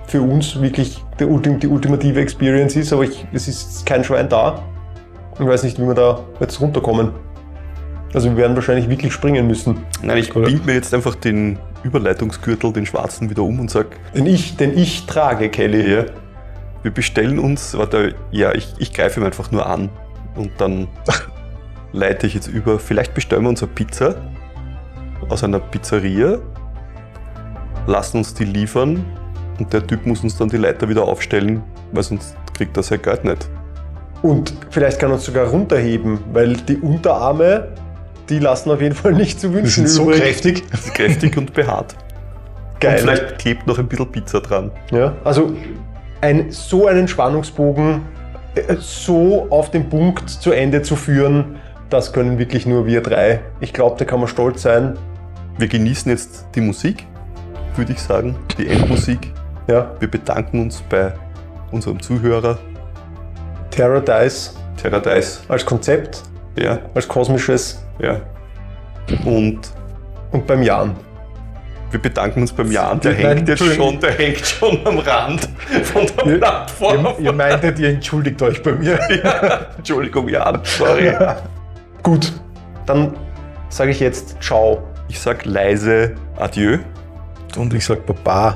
A: für uns wirklich die, Ultim, die ultimative Experience ist, aber ich, es ist kein Schwein da. Ich weiß nicht, wie wir da jetzt runterkommen. Also wir werden wahrscheinlich wirklich springen müssen.
C: Nein, ich bind mir jetzt einfach den Überleitungsgürtel, den schwarzen, wieder um und sag,
A: Den ich, den ich trage, Kelly.
C: ja, wir bestellen uns, warte, ja, ich, ich greife ihm einfach nur an und dann (laughs) leite ich jetzt über. Vielleicht bestellen wir uns eine Pizza aus einer Pizzeria, lassen uns die liefern und der Typ muss uns dann die Leiter wieder aufstellen, weil sonst kriegt er sein Geld nicht.
A: Und vielleicht kann er uns sogar runterheben, weil die Unterarme, die lassen auf jeden Fall nicht zu
B: Die
A: wünschen
B: sind so
A: übrig.
B: kräftig.
C: Kräftig und behaart.
A: Geil.
C: Und vielleicht klebt noch ein bisschen Pizza dran.
A: Ja, also ein, so einen Spannungsbogen äh, so auf den Punkt zu Ende zu führen, das können wirklich nur wir drei. Ich glaube, da kann man stolz sein.
C: Wir genießen jetzt die Musik, würde ich sagen, die Endmusik.
A: Ja,
C: Wir bedanken uns bei unserem Zuhörer
A: Terradice
C: Terradice.
A: als Konzept,
C: Ja,
A: als kosmisches
C: ja. Und
A: und beim Jan.
C: wir bedanken uns beim Jan, der
B: Nein,
C: hängt jetzt schon, der hängt schon am Rand von der
B: Ihr,
C: Plattform.
B: ihr, ihr meintet, ihr entschuldigt euch bei mir. (laughs)
C: Ja, Entschuldigung, Jan, sorry.
A: Gut, dann sage ich jetzt Ciao.
C: Ich sag leise Adieu.
B: Und ich sag Baba.